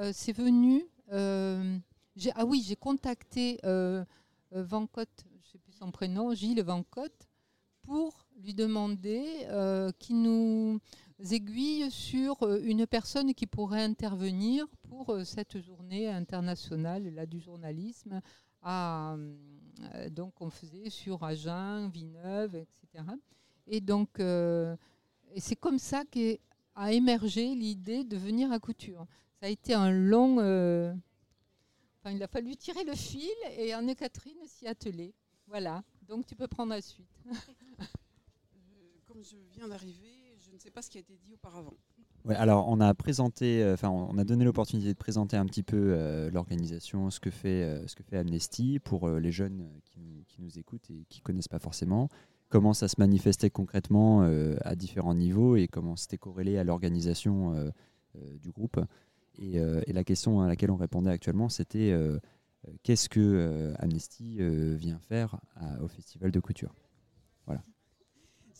euh, c'est venu. ah oui, j'ai contacté Van Cotte, je ne sais plus son prénom, Gilles Van Cotte, pour lui demander qu'il nous aiguille sur euh, une personne qui pourrait intervenir pour euh, cette journée internationale là, du journalisme. À, euh, donc on faisait sur Agen, Villeneuve, etc. Et donc c'est comme ça qu'a émergé l'idée de venir à couture. Ça a été un long... il a fallu tirer le fil et Anne-Catherine s'y atteler. Voilà, donc tu peux prendre la suite. Comme je viens d'arriver, ne sais pas ce qui a été dit auparavant. Alors on a présenté, euh, enfin on a donné l'opportunité de présenter un petit peu euh, l'organisation, ce que fait, euh, ce que fait Amnesty pour les jeunes qui nous, écoutent et qui connaissent pas forcément. Comment ça se manifestait concrètement à différents niveaux et comment c'était corrélé à l'organisation du groupe. Et, la question à laquelle on répondait actuellement, c'était qu'est-ce que Amnesty vient faire au festival de couture?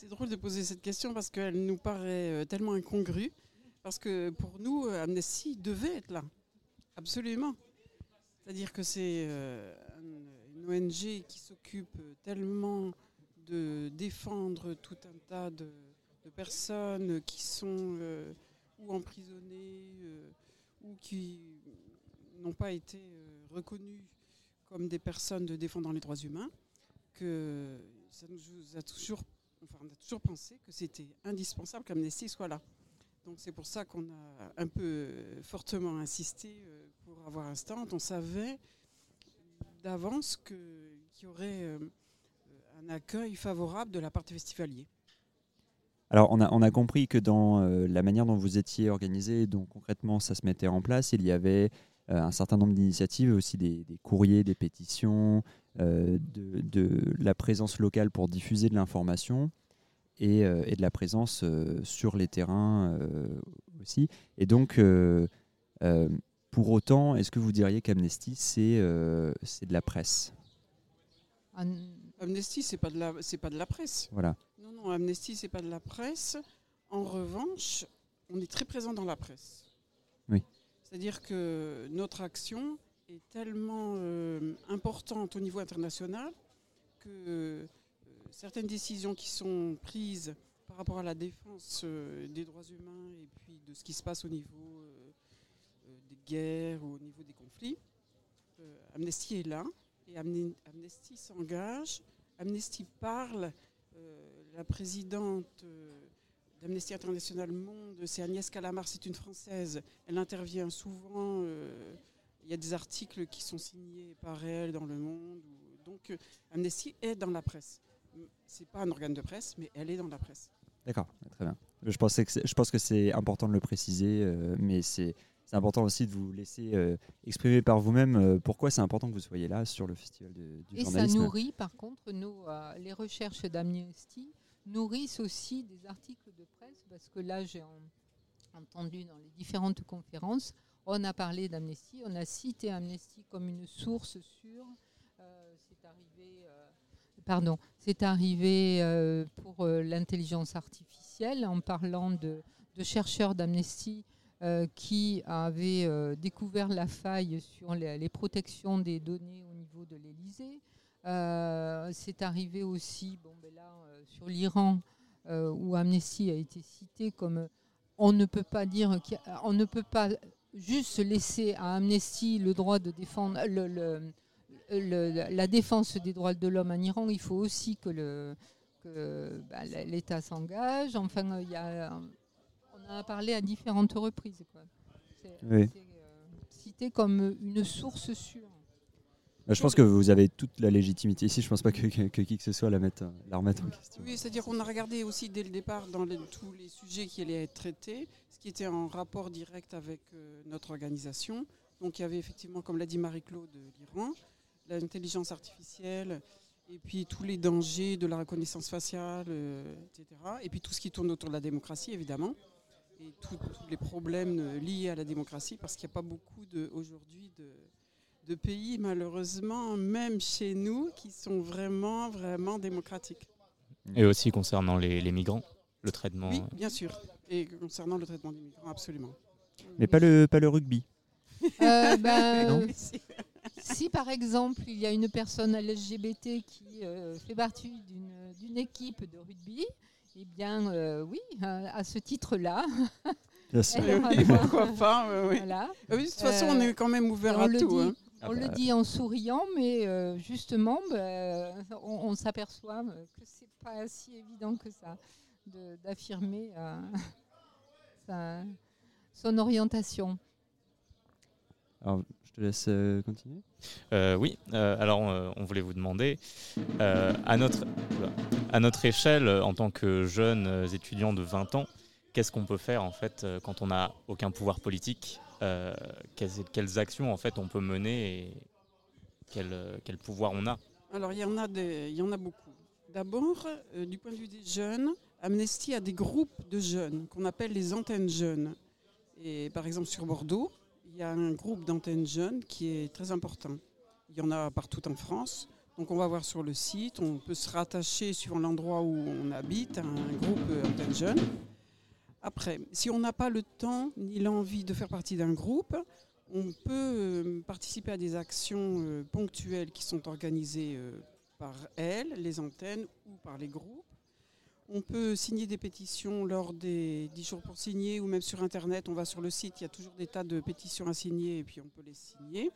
C'est drôle de poser cette question parce qu'elle nous paraît euh, tellement incongrue. Parce que pour nous, euh, Amnesty devait être là. Absolument. C'est-à-dire que c'est euh, un- une ONG qui s'occupe tellement de défendre tout un tas de, personnes qui sont ou emprisonnées ou qui n'ont pas été reconnues comme des personnes de défendant les droits humains, que ça nous a toujours On a toujours pensé que c'était indispensable qu'Amnesty soit là. Donc c'est pour ça qu'on a un peu euh, fortement insisté euh, pour avoir un stand. On savait d'avance qu'il y aurait euh, un accueil favorable de la part des festivaliers. Alors, on a, compris que dans la manière dont vous étiez organisé, dont concrètement ça se mettait en place, il y avait un certain nombre d'initiatives, aussi des, courriers, des pétitions, de, de la présence locale pour diffuser de l'information et, euh, et de la présence euh, sur les terrains euh, aussi. Et donc, euh, euh, pour autant, est-ce que vous diriez qu'Amnesty, c'est euh, c'est de la presse? An- Amnesty, c'est pas de la, c'est pas de la presse. Voilà. Non, non, Amnesty, c'est pas de la presse. En revanche, on est très présent dans la presse. Oui. C'est-à-dire que notre action est tellement euh, importante au niveau international que euh, certaines décisions qui sont prises par rapport à la défense euh, des droits humains et puis de ce qui se passe au niveau des guerres ou au niveau des conflits, Amnesty est là et Amne- Amnesty s'engage. Amnesty parle. la présidente d'Amnesty International Monde, c'est Agnès Calamar, c'est une Française. Elle intervient souvent. Y a des articles qui sont signés par elle dans Le Monde. ou- donc, euh, Amnesty est dans la presse. C'est pas un organe de presse, mais elle est dans la presse. D'accord, très bien. Je, pensais que c'est- je pense que c'est important de le préciser, euh, mais c'est important aussi de vous laisser euh, exprimer par vous-même euh, pourquoi c'est important que vous soyez là sur le festival de- du Et ça nourrit, par contre, nos, euh, les recherches d'Amnesty nourrissent aussi des articles de presse, parce que là, j'ai en- entendu dans les différentes conférences, on a parlé d'Amnesty, on a cité Amnesty comme une source sûre. Euh, c'est arrivé, euh, pardon, c'est arrivé euh, pour l'intelligence artificielle en parlant de, chercheurs d'Amnesty qui avait euh, découvert la faille sur les, protections des données au niveau de l'Elysée. Euh, C'est arrivé aussi bon, ben là, sur l'Iran, où Amnesty a été cité comme on ne peut pas dire on ne peut pas juste laisser à Amnesty le droit de défendre le- le- le- la défense des droits de l'homme en Iran. Il faut aussi que le que bah, l'État s'engage. Enfin, il y a, on en a parlé à différentes reprises. quoi. C'est Oui. c'est, euh, cité comme une source sûre. Bah, je pense que vous avez toute la légitimité ici. Je pense pas que, que- que qui que ce soit la, mette, la remette en question. Oui, c'est-à-dire qu'on a regardé aussi dès le départ dans les- tous les sujets qui allaient être traités, ce qui était en rapport direct avec euh, notre organisation. Donc il y avait effectivement, comme l'a dit Marie-Claude, euh, l'Iran, l'intelligence artificielle, et puis tous les dangers de la reconnaissance faciale, euh, etc. Et puis tout ce qui tourne autour de la démocratie, évidemment, et tous les problèmes euh, liés à la démocratie, parce qu'il n'y a pas beaucoup de- aujourd'hui de, de pays, malheureusement, même chez nous, qui sont vraiment, vraiment démocratiques. Et aussi concernant les, les migrants, le traitement. Oui, bien sûr. Et concernant le traitement des migrants, absolument. Mais pas le, pas le rugby. Euh, ben, Non. euh, si par exemple il y a une personne LGBT qui euh, fait partie d'une- d'une équipe de rugby, eh bien euh, oui, à ce titre-là. Bien sûr. elle aura Oui, pourquoi pas, oui, oui. Voilà. Ah oui, de toute façon, on est quand même ouvert à tout, dit- hein. On Ah le bah. dit en souriant, mais euh, justement, ben, on, on s'aperçoit que c'est pas si évident que ça d'affirmer euh, son orientation. Alors, je te laisse euh, continuer. Euh, oui, euh, alors euh, on voulait vous demander, euh, à, notre, à notre échelle, euh, en tant que jeunes euh, étudiants de 20 ans, qu'est-ce qu'on peut faire en fait euh, quand on n'a aucun pouvoir politique? Euh, quelles, actions en fait on peut mener et quel, euh, quel pouvoir on a Alors, il y en a, des- il y en a beaucoup. D'abord, euh, du point de vue des jeunes, Amnesty a des groupes de jeunes qu'on appelle les antennes jeunes. Et par exemple, sur Bordeaux, il y a un groupe d'antennes jeunes qui est très important. Il y en a partout en France. Donc, on va voir sur le site, on peut se rattacher suivant l'endroit où on habite à un groupe antennes jeunes. Après, si on n'a pas le temps ni l'envie de faire partie d'un groupe, on peut euh, participer à des actions euh, ponctuelles qui sont organisées euh, par elles, les antennes, ou par les groupes. On peut signer des pétitions lors des 10 jours pour signer, ou même sur Internet, on va sur le site, il y a toujours des tas de pétitions à signer, et puis on peut les signer.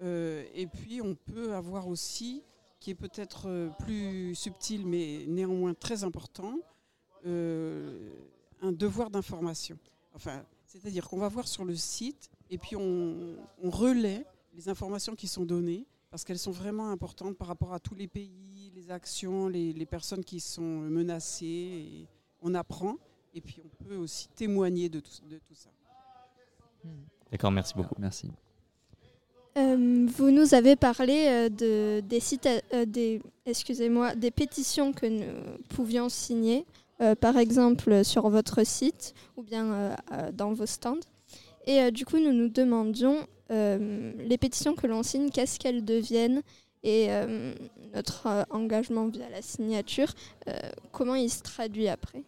Et puis on peut avoir aussi, qui est peut-être plus subtil, mais néanmoins très important, un devoir d'information. Enfin, c'est-à-dire qu'on va voir sur le site et puis on, on relaie les informations qui sont données parce qu'elles sont vraiment importantes par rapport à tous les pays, les actions, les, les personnes qui sont menacées. Et on apprend et puis on peut aussi témoigner de tout, de tout ça. D'accord, merci beaucoup. Merci. Euh, vous nous avez parlé euh, de, des, sites, euh, des, excusez-moi, des pétitions que nous pouvions signer, euh, par exemple sur votre site ou bien euh, euh, dans vos stands. Et du coup, nous nous demandions les pétitions que l'on signe, qu'est-ce qu'elles deviennent et notre engagement via la signature, comment il se traduit après.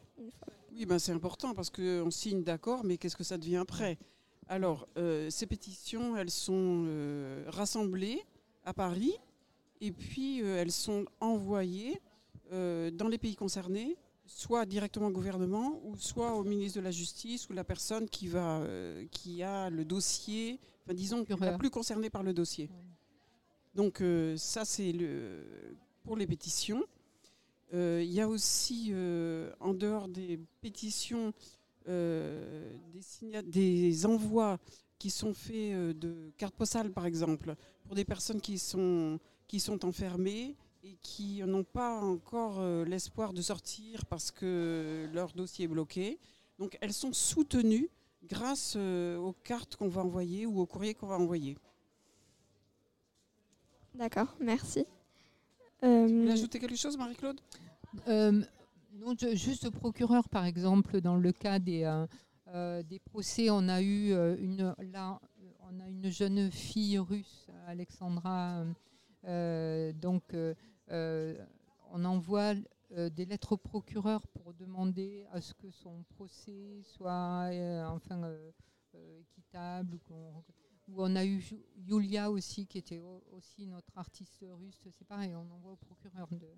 Oui, ben c'est important parce qu'on signe d'accord, mais qu'est-ce que ça devient après? Alors, ces pétitions, elles sont rassemblées à Paris et puis elles sont envoyées dans les pays concernés, soit directement au gouvernement ou soit au ministre de la Justice ou la personne qui, va, euh, qui a le dossier, enfin, disons, la plus concernée par le dossier. Donc euh, ça, c'est le, pour les pétitions. Euh, Il y a aussi, euh, en dehors des pétitions, euh, des, signa- des envois qui sont faits euh, de cartes postales, par exemple, pour des personnes qui sont, qui sont enfermées et qui n'ont pas encore euh, l'espoir de sortir parce que leur dossier est bloqué. Donc elles sont soutenues grâce euh, aux cartes qu'on va envoyer ou au courrier qu'on va envoyer. D'accord, merci. Vous Euh, voulez ajouter quelque chose, Marie-Claude? Euh, non, je- juste procureur, par exemple, dans le cas des, euh, euh, des procès, on a eu euh, une, là, on a une jeune fille russe, Alexandra. euh, donc, euh, euh, on envoie euh, des lettres au procureur pour demander à ce que son procès soit euh, enfin euh, euh, équitable. ou qu'on- Où on a eu Yulia aussi, qui était au- aussi notre artiste russe. C'est pareil, on envoie au procureur. De...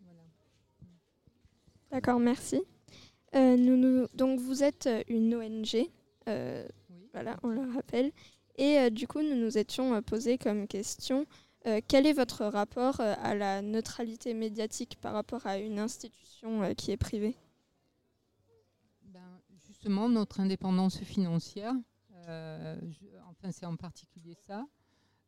Voilà. D'accord, merci. Euh, nous, nous- donc vous êtes euh, une ONG, euh, Oui. voilà, on le rappelle. Et euh, du coup, nous nous étions euh, posé comme question euh, quel est votre rapport euh, à la neutralité médiatique par rapport à une institution euh, qui est privée? Ben, justement, notre indépendance financière, euh, je- enfin c'est en particulier ça.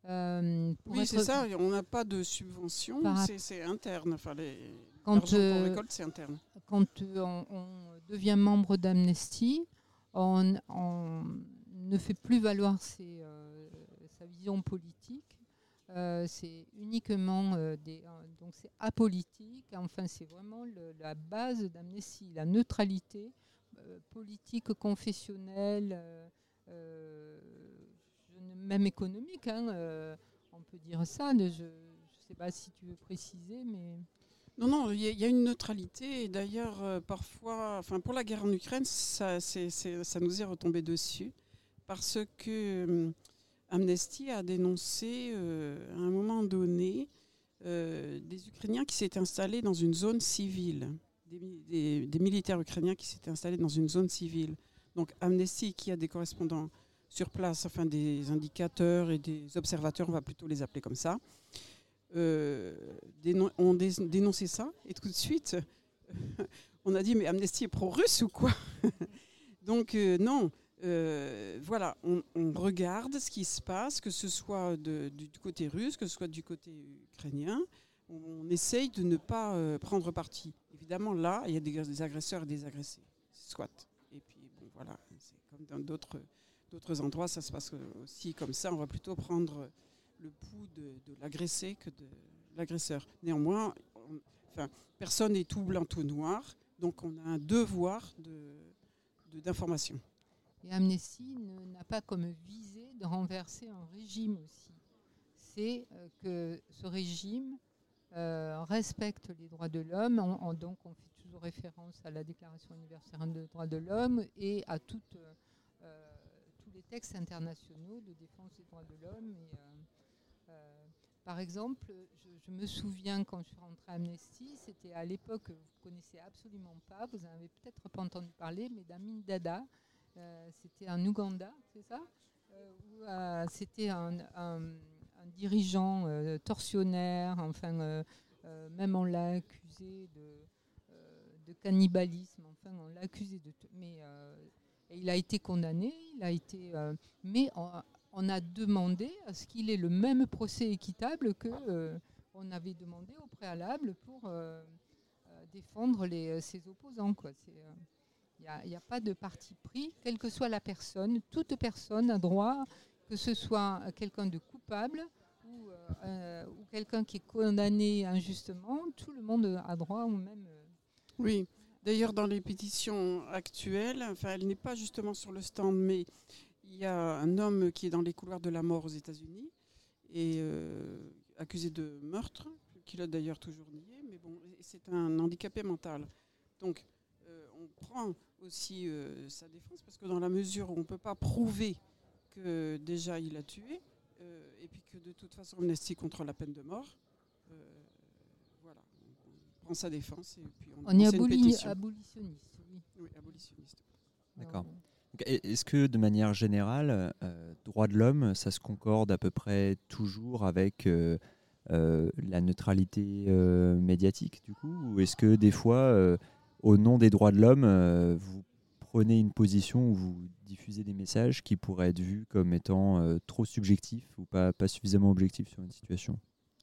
Euh, Oui, être- c'est ça. On n'a pas de subvention. Par C'est interne. Enfin, les Quand, euh, récolte, c'est interne. quand on, on devient membre d'Amnesty, on, on ne fait plus valoir ses, euh, sa vision politique. Euh, c'est uniquement euh, des, euh, donc c'est apolitique. Enfin, c'est vraiment la base d'Amnesty, la neutralité politique, confessionnelle, même économique. hein, on peut dire ça. de- Je ne sais pas si tu veux préciser, mais Non, non, il y, a- une neutralité. Et d'ailleurs, parfois, enfin, pour la guerre en Ukraine, ça, ça nous est retombé dessus. Parce que hum, Amnesty a dénoncé, euh, à un moment donné, euh, des Ukrainiens qui s'étaient installés dans une zone civile. Des, mi- des- des militaires ukrainiens qui s'étaient installés dans une zone civile. Donc Amnesty, qui a des correspondants sur place, enfin des indicateurs et des observateurs, on va plutôt les appeler comme ça, euh, ont dé- dénoncé ça et tout de suite on a dit mais Amnesty est pro-russe ou quoi? Donc non, euh, voilà, on, regarde ce qui se passe, que ce soit du, côté russe, que ce soit du côté ukrainien, on, essaye de ne pas euh, prendre parti. Évidemment là, il y a des, agresseurs et des agressés, soit. Et puis bon voilà, c'est comme dans d'autres endroits, ça se passe aussi comme ça. On va plutôt prendre le pouls de, l'agressé que de l'agresseur. Néanmoins, enfin, personne n'est tout blanc, tout noir, donc on a un devoir de- de- d'information. Et Amnesty ne- n'a pas comme visée de renverser un régime aussi. C'est euh, que ce régime euh, respecte les droits de l'homme. On- on- donc on fait toujours référence à la Déclaration universelle des droits de l'homme et à euh, tous les textes internationaux de défense des droits de l'homme. Par exemple, je, me souviens quand je suis rentrée à Amnesty, c'était à l'époque que vous ne connaissez absolument pas, vous n'en avez peut-être pas entendu parler, mais d'Amin Dada, c'était en Ouganda, c'est ça? Euh, euh, C'était un, dirigeant euh, tortionnaire, enfin, euh, euh, même on l'a accusé de, euh, cannibalisme, enfin, on l'a accusé de. Mais euh, il a été condamné, il a été. euh, mais on, a demandé à ce qu'il ait le même procès équitable que euh, on avait demandé au préalable pour euh, euh, défendre les, euh, ses opposants. Quoi. Il n'y a, pas de parti pris, quelle que soit la personne. Toute personne a droit, que ce soit quelqu'un de coupable ou, euh, quelqu'un qui est condamné injustement, tout le monde a droit au même. euh, Oui. D'ailleurs, dans les pétitions actuelles, enfin, elle n'est pas justement sur le stand, mais il y a un homme qui est dans les couloirs de la mort aux États-Unis et euh, accusé de meurtre, qu'il a d'ailleurs toujours nié, mais bon, c'est un handicapé mental. Donc, on prend aussi euh, sa défense parce que dans la mesure où on ne peut pas prouver que déjà il a tué, euh, et puis que de toute façon Amnesty contre la peine de mort, euh, voilà, on, prend sa défense et puis on, On est aboli- abolitionniste, oui. Oui, abolitionniste. D'accord. E- Est-ce que de manière générale, euh, droits de l'homme, ça se concorde à peu près toujours avec euh, euh, la neutralité euh, médiatique du coup Ou est-ce que des fois, euh, au nom des droits de l'homme, euh, vous prenez une position où vous diffusez des messages qui pourraient être vus comme étant euh, trop subjectifs ou pas, pas suffisamment objectifs sur une situation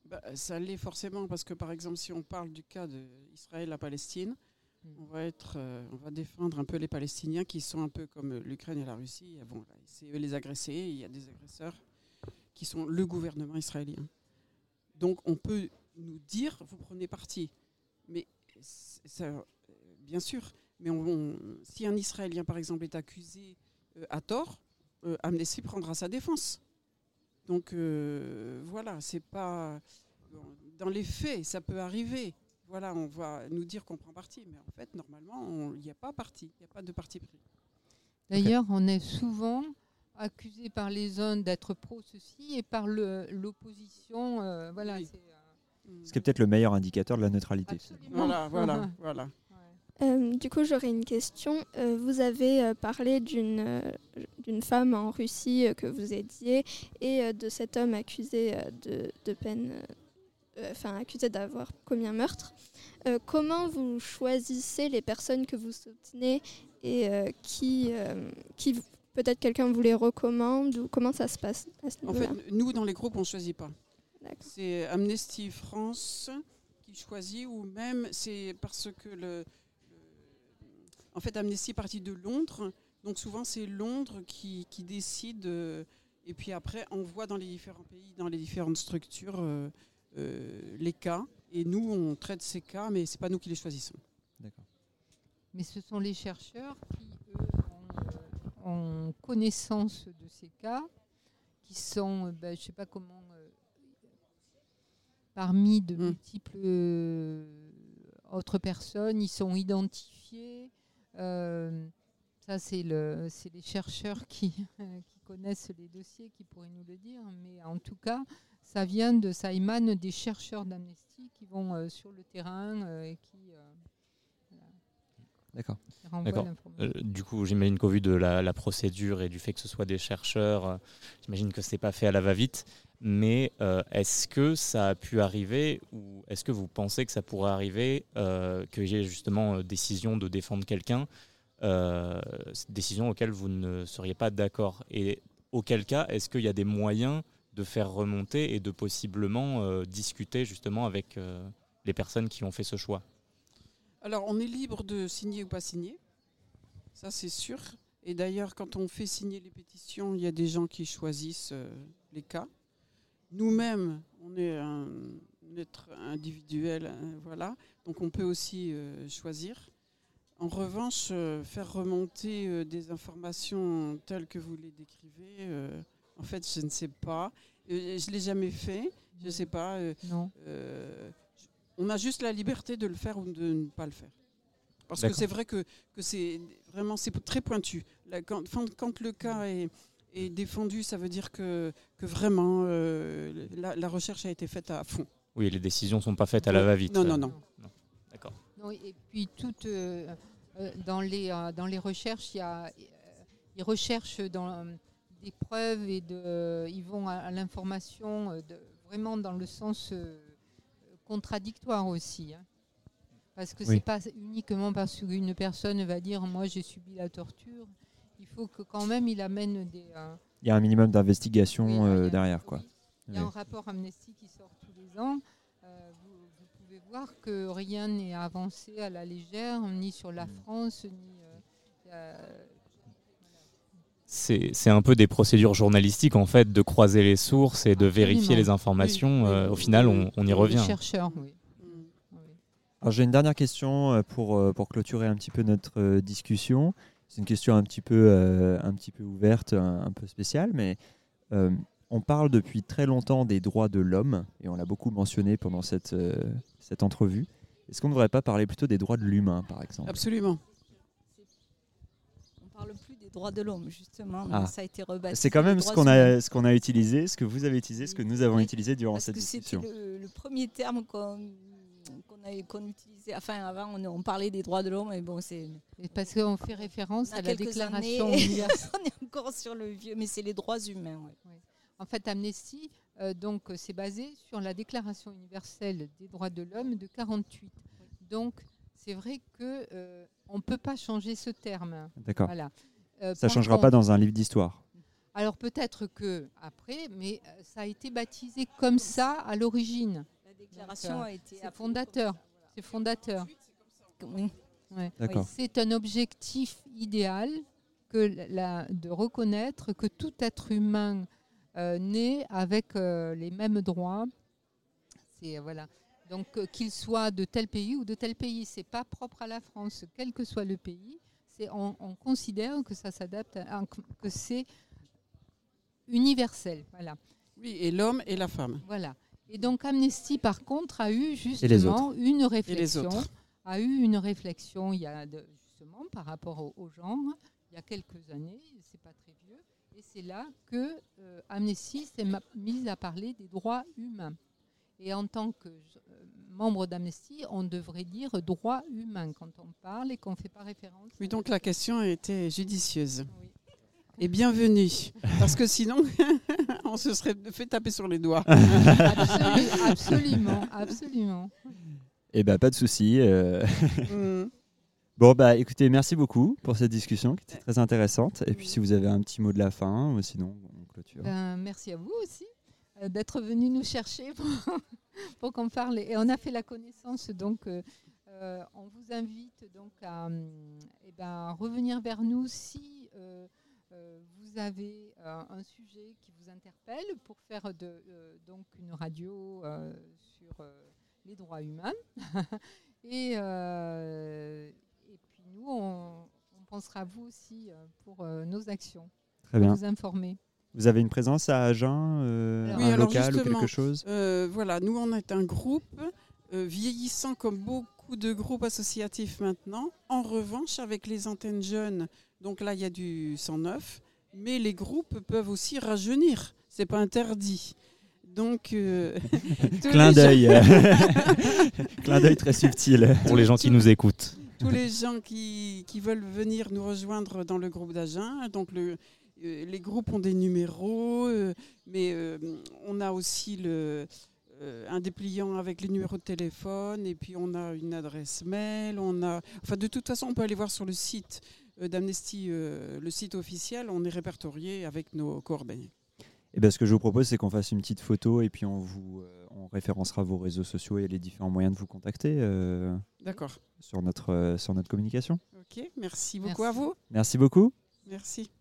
Bah, ça l'est forcément parce que par exemple si on parle du cas d'Israël à Palestine, on va être, euh, on va défendre un peu les Palestiniens qui sont un peu comme l'Ukraine et la Russie. Et Bon, là, c'est eux les agressés. Il y a des agresseurs qui sont le gouvernement israélien. Donc on peut nous dire vous prenez parti, mais c'est- ça, bien sûr. Mais on- on- si un Israélien par exemple est accusé euh, à tort, euh, Amnesty prendra sa défense. Donc euh, voilà, c'est pas dans les faits, ça peut arriver, voilà, on va nous dire qu'on prend parti. Mais en fait, normalement, il n'y a pas parti, il n'y a pas de parti pris. D'ailleurs, on est souvent accusé par les uns d'être pro ceci et par le- l'opposition. euh, voilà, Oui. Ce qui est peut-être le meilleur indicateur de la neutralité. absolument. Voilà, voilà, voilà. Euh, du coup, j'aurais une question. Euh, vous avez euh, parlé d'une d'une femme en Russie que vous aidiez et de cet homme accusé de, de peine, enfin accusé d'avoir commis un meurtre. Comment vous choisissez les personnes que vous soutenez et qui, qui peut-être quelqu'un vous les recommande ou comment ça se passe à ce En fait, nous, dans les groupes, on ne choisit pas. C'est Amnesty France qui choisit, ou même c'est parce que le- en fait, Amnesty est parti de Londres, donc souvent c'est Londres qui, qui décide, euh, et puis après on voit dans les différents pays, dans les différentes structures, euh, euh, les cas, et nous on traite ces cas, mais c'est pas nous qui les choisissons. D'accord. Mais ce sont les chercheurs qui, eux, ont, euh, ont connaissance de ces cas, qui sont, ben, je ne sais pas comment, euh, parmi de Mm. multiples euh, autres personnes, ils sont identifiés. Euh, ça, c'est le, c'est les chercheurs qui, qui connaissent les dossiers qui pourraient nous le dire. Mais en tout cas, ça vient de, ça émane des chercheurs d'Amnesty qui vont euh, sur le terrain euh, et qui, euh, D'accord. Euh, du coup, j'imagine qu'au vu de la, la procédure et du fait que ce soit des chercheurs, euh, j'imagine que c'est pas fait à la va-vite. Mais euh, est-ce que ça a pu arriver ou est-ce que vous pensez que ça pourrait arriver euh, qu'il y ait justement euh, décision de défendre quelqu'un, décision auquel vous ne seriez pas d'accord? Et auquel cas, est-ce qu'il y a des moyens de faire remonter et de possiblement discuter justement avec les personnes qui ont fait ce choix? Alors, on est libre de signer ou pas signer, ça c'est sûr. Et d'ailleurs, quand on fait signer les pétitions, il y a des gens qui choisissent les cas. Nous-mêmes, on est un être individuel, hein, voilà, donc on peut aussi euh, choisir. En revanche, euh, faire remonter euh, des informations telles que vous les décrivez, euh, en fait, je ne sais pas. Euh, je ne l'ai jamais fait, je ne sais pas. euh, Non. euh, on a juste la liberté de le faire ou de ne pas le faire. Parce que c'est vrai que, que c'est vraiment c'est très pointu. Là, quand, quand- quand le cas est, est défendu, ça veut dire que, que vraiment euh, la, la recherche a été faite à fond. Oui, les décisions sont pas faites à la va-vite. Non, non, non. D'accord. Non, et puis toutes euh, euh, dans les dans les recherches, il y a ils recherchent dans des preuves et de ils vont à, à l'information de- vraiment dans le sens euh, contradictoire aussi. hein. Parce que Oui. c'est pas uniquement parce qu'une personne va dire moi j'ai subi la torture. Il faut que quand même il amène des. euh, Il y a un minimum d'investigation oui, euh, derrière, quoi. Il y a Oui. un rapport Amnesty qui sort tous les ans. Euh, vous, vous pouvez voir que rien n'est avancé à la légère, ni sur la France, ni. C'est c'est un peu des procédures journalistiques en fait de croiser les sources et de vérifier les informations. Oui, oui, Euh, au final, on, on y les revient. chercheurs, oui. Mm. oui. Alors j'ai une dernière question pour, pour clôturer un petit peu notre euh, discussion. C'est une question un petit peu, euh, un petit peu ouverte, un, un peu spéciale, mais euh, on parle depuis très longtemps des droits de l'homme, et on l'a beaucoup mentionné pendant cette, euh, cette entrevue. Est-ce qu'on ne devrait pas parler plutôt des droits de l'humain, par exemple? Absolument. On parle plus des droits de l'homme, justement. Ah. Ça a été rebaptisé. C'est quand même ce qu'on a, ce qu'on a utilisé, ce que vous avez utilisé, ce que nous avons Oui. utilisé durant Parce cette que c'était discussion. le, le premier terme qu'on qu'on utilisait. Enfin, avant, on, on parlait des droits de l'homme, mais bon, c'est. Parce qu'on fait référence on a à la déclaration universelle. on est encore sur le vieux, mais c'est les droits humains. ouais. En fait, Amnesty, euh, donc, euh, c'est basé sur la Déclaration universelle des droits de l'homme de 48. Donc, c'est vrai que euh, on peut pas changer ce terme. D'accord. Voilà. Euh, Ça changera pas dans un livre d'histoire. Alors peut-être que après, mais euh, ça a été baptisé comme ça à l'origine. La déclaration Donc, a été. C'est fondateur. C'est fondateur. Oui. Ouais. D'accord. C'est un objectif idéal que la, de reconnaître que tout être humain euh, naît avec euh, les mêmes droits. C'est voilà. Donc euh, qu'il soit de tel pays ou de tel pays, c'est pas propre à la France, quel que soit le pays. C'est on, on considère que ça s'adapte, à- que c'est universel. Voilà. Oui, et l'homme et la femme. Voilà. Et donc Amnesty, par contre, a eu justement une Et les réflexion, autres. a eu une réflexion il y a de- justement par rapport au, au genre, il y a quelques années, c'est pas très vieux, et c'est là que euh, Amnesty s'est mise à parler des droits humains. Et en tant que euh, membre d'Amnesty, on devrait dire droits humains quand on parle et qu'on ne fait pas référence. Oui, donc la question a été judicieuse. Oui. Et bienvenue. Parce que sinon, on se serait fait taper sur les doigts. Absolu- absolument, absolument. Eh ben, pas de souci. euh. Mm. Bon, bah écoutez, merci beaucoup pour cette discussion qui était très intéressante. Et puis, si vous avez un petit mot de la fin, ou sinon, on clôture. Ben, merci à vous aussi euh, d'être venu nous chercher pour, pour qu'on parle. Et on a fait la connaissance, donc euh, on vous invite donc à hum, eh ben, revenir vers nous si vous avez euh, un sujet qui vous interpelle pour faire de, euh, donc une radio euh, sur euh, les droits humains. et, euh, et puis nous, on, on pensera à vous aussi euh, pour euh, nos actions, Très pour bien. vous informer. Vous avez une présence à Agen, euh, Oui, un local ou quelque chose? Euh, voilà, nous on est un groupe euh, vieillissant comme beaucoup de groupes associatifs maintenant. En revanche, avec les antennes jeunes, donc là il y a du 109, mais les groupes peuvent aussi rajeunir. C'est pas interdit. Donc, euh, Clin d'œil. Clin d'œil très subtil. Pour les gens qui nous écoutent. tous les gens qui, qui veulent venir nous rejoindre dans le groupe d'Agen. Donc le, euh, les groupes ont des numéros, euh, mais euh, on a aussi le, euh, un dépliant avec les numéros de téléphone, et puis on a une adresse mail. On a, enfin, de toute façon, on peut aller voir sur le site euh, d'Amnesty, euh, le site officiel, on est répertorié avec nos coordonnées. Et ben, ce que je vous propose, c'est qu'on fasse une petite photo et puis on vous euh, on référencera vos réseaux sociaux et les différents moyens de vous contacter euh, D'accord. sur, notre, euh, sur notre communication. Ok, merci beaucoup à vous. Merci beaucoup. Merci.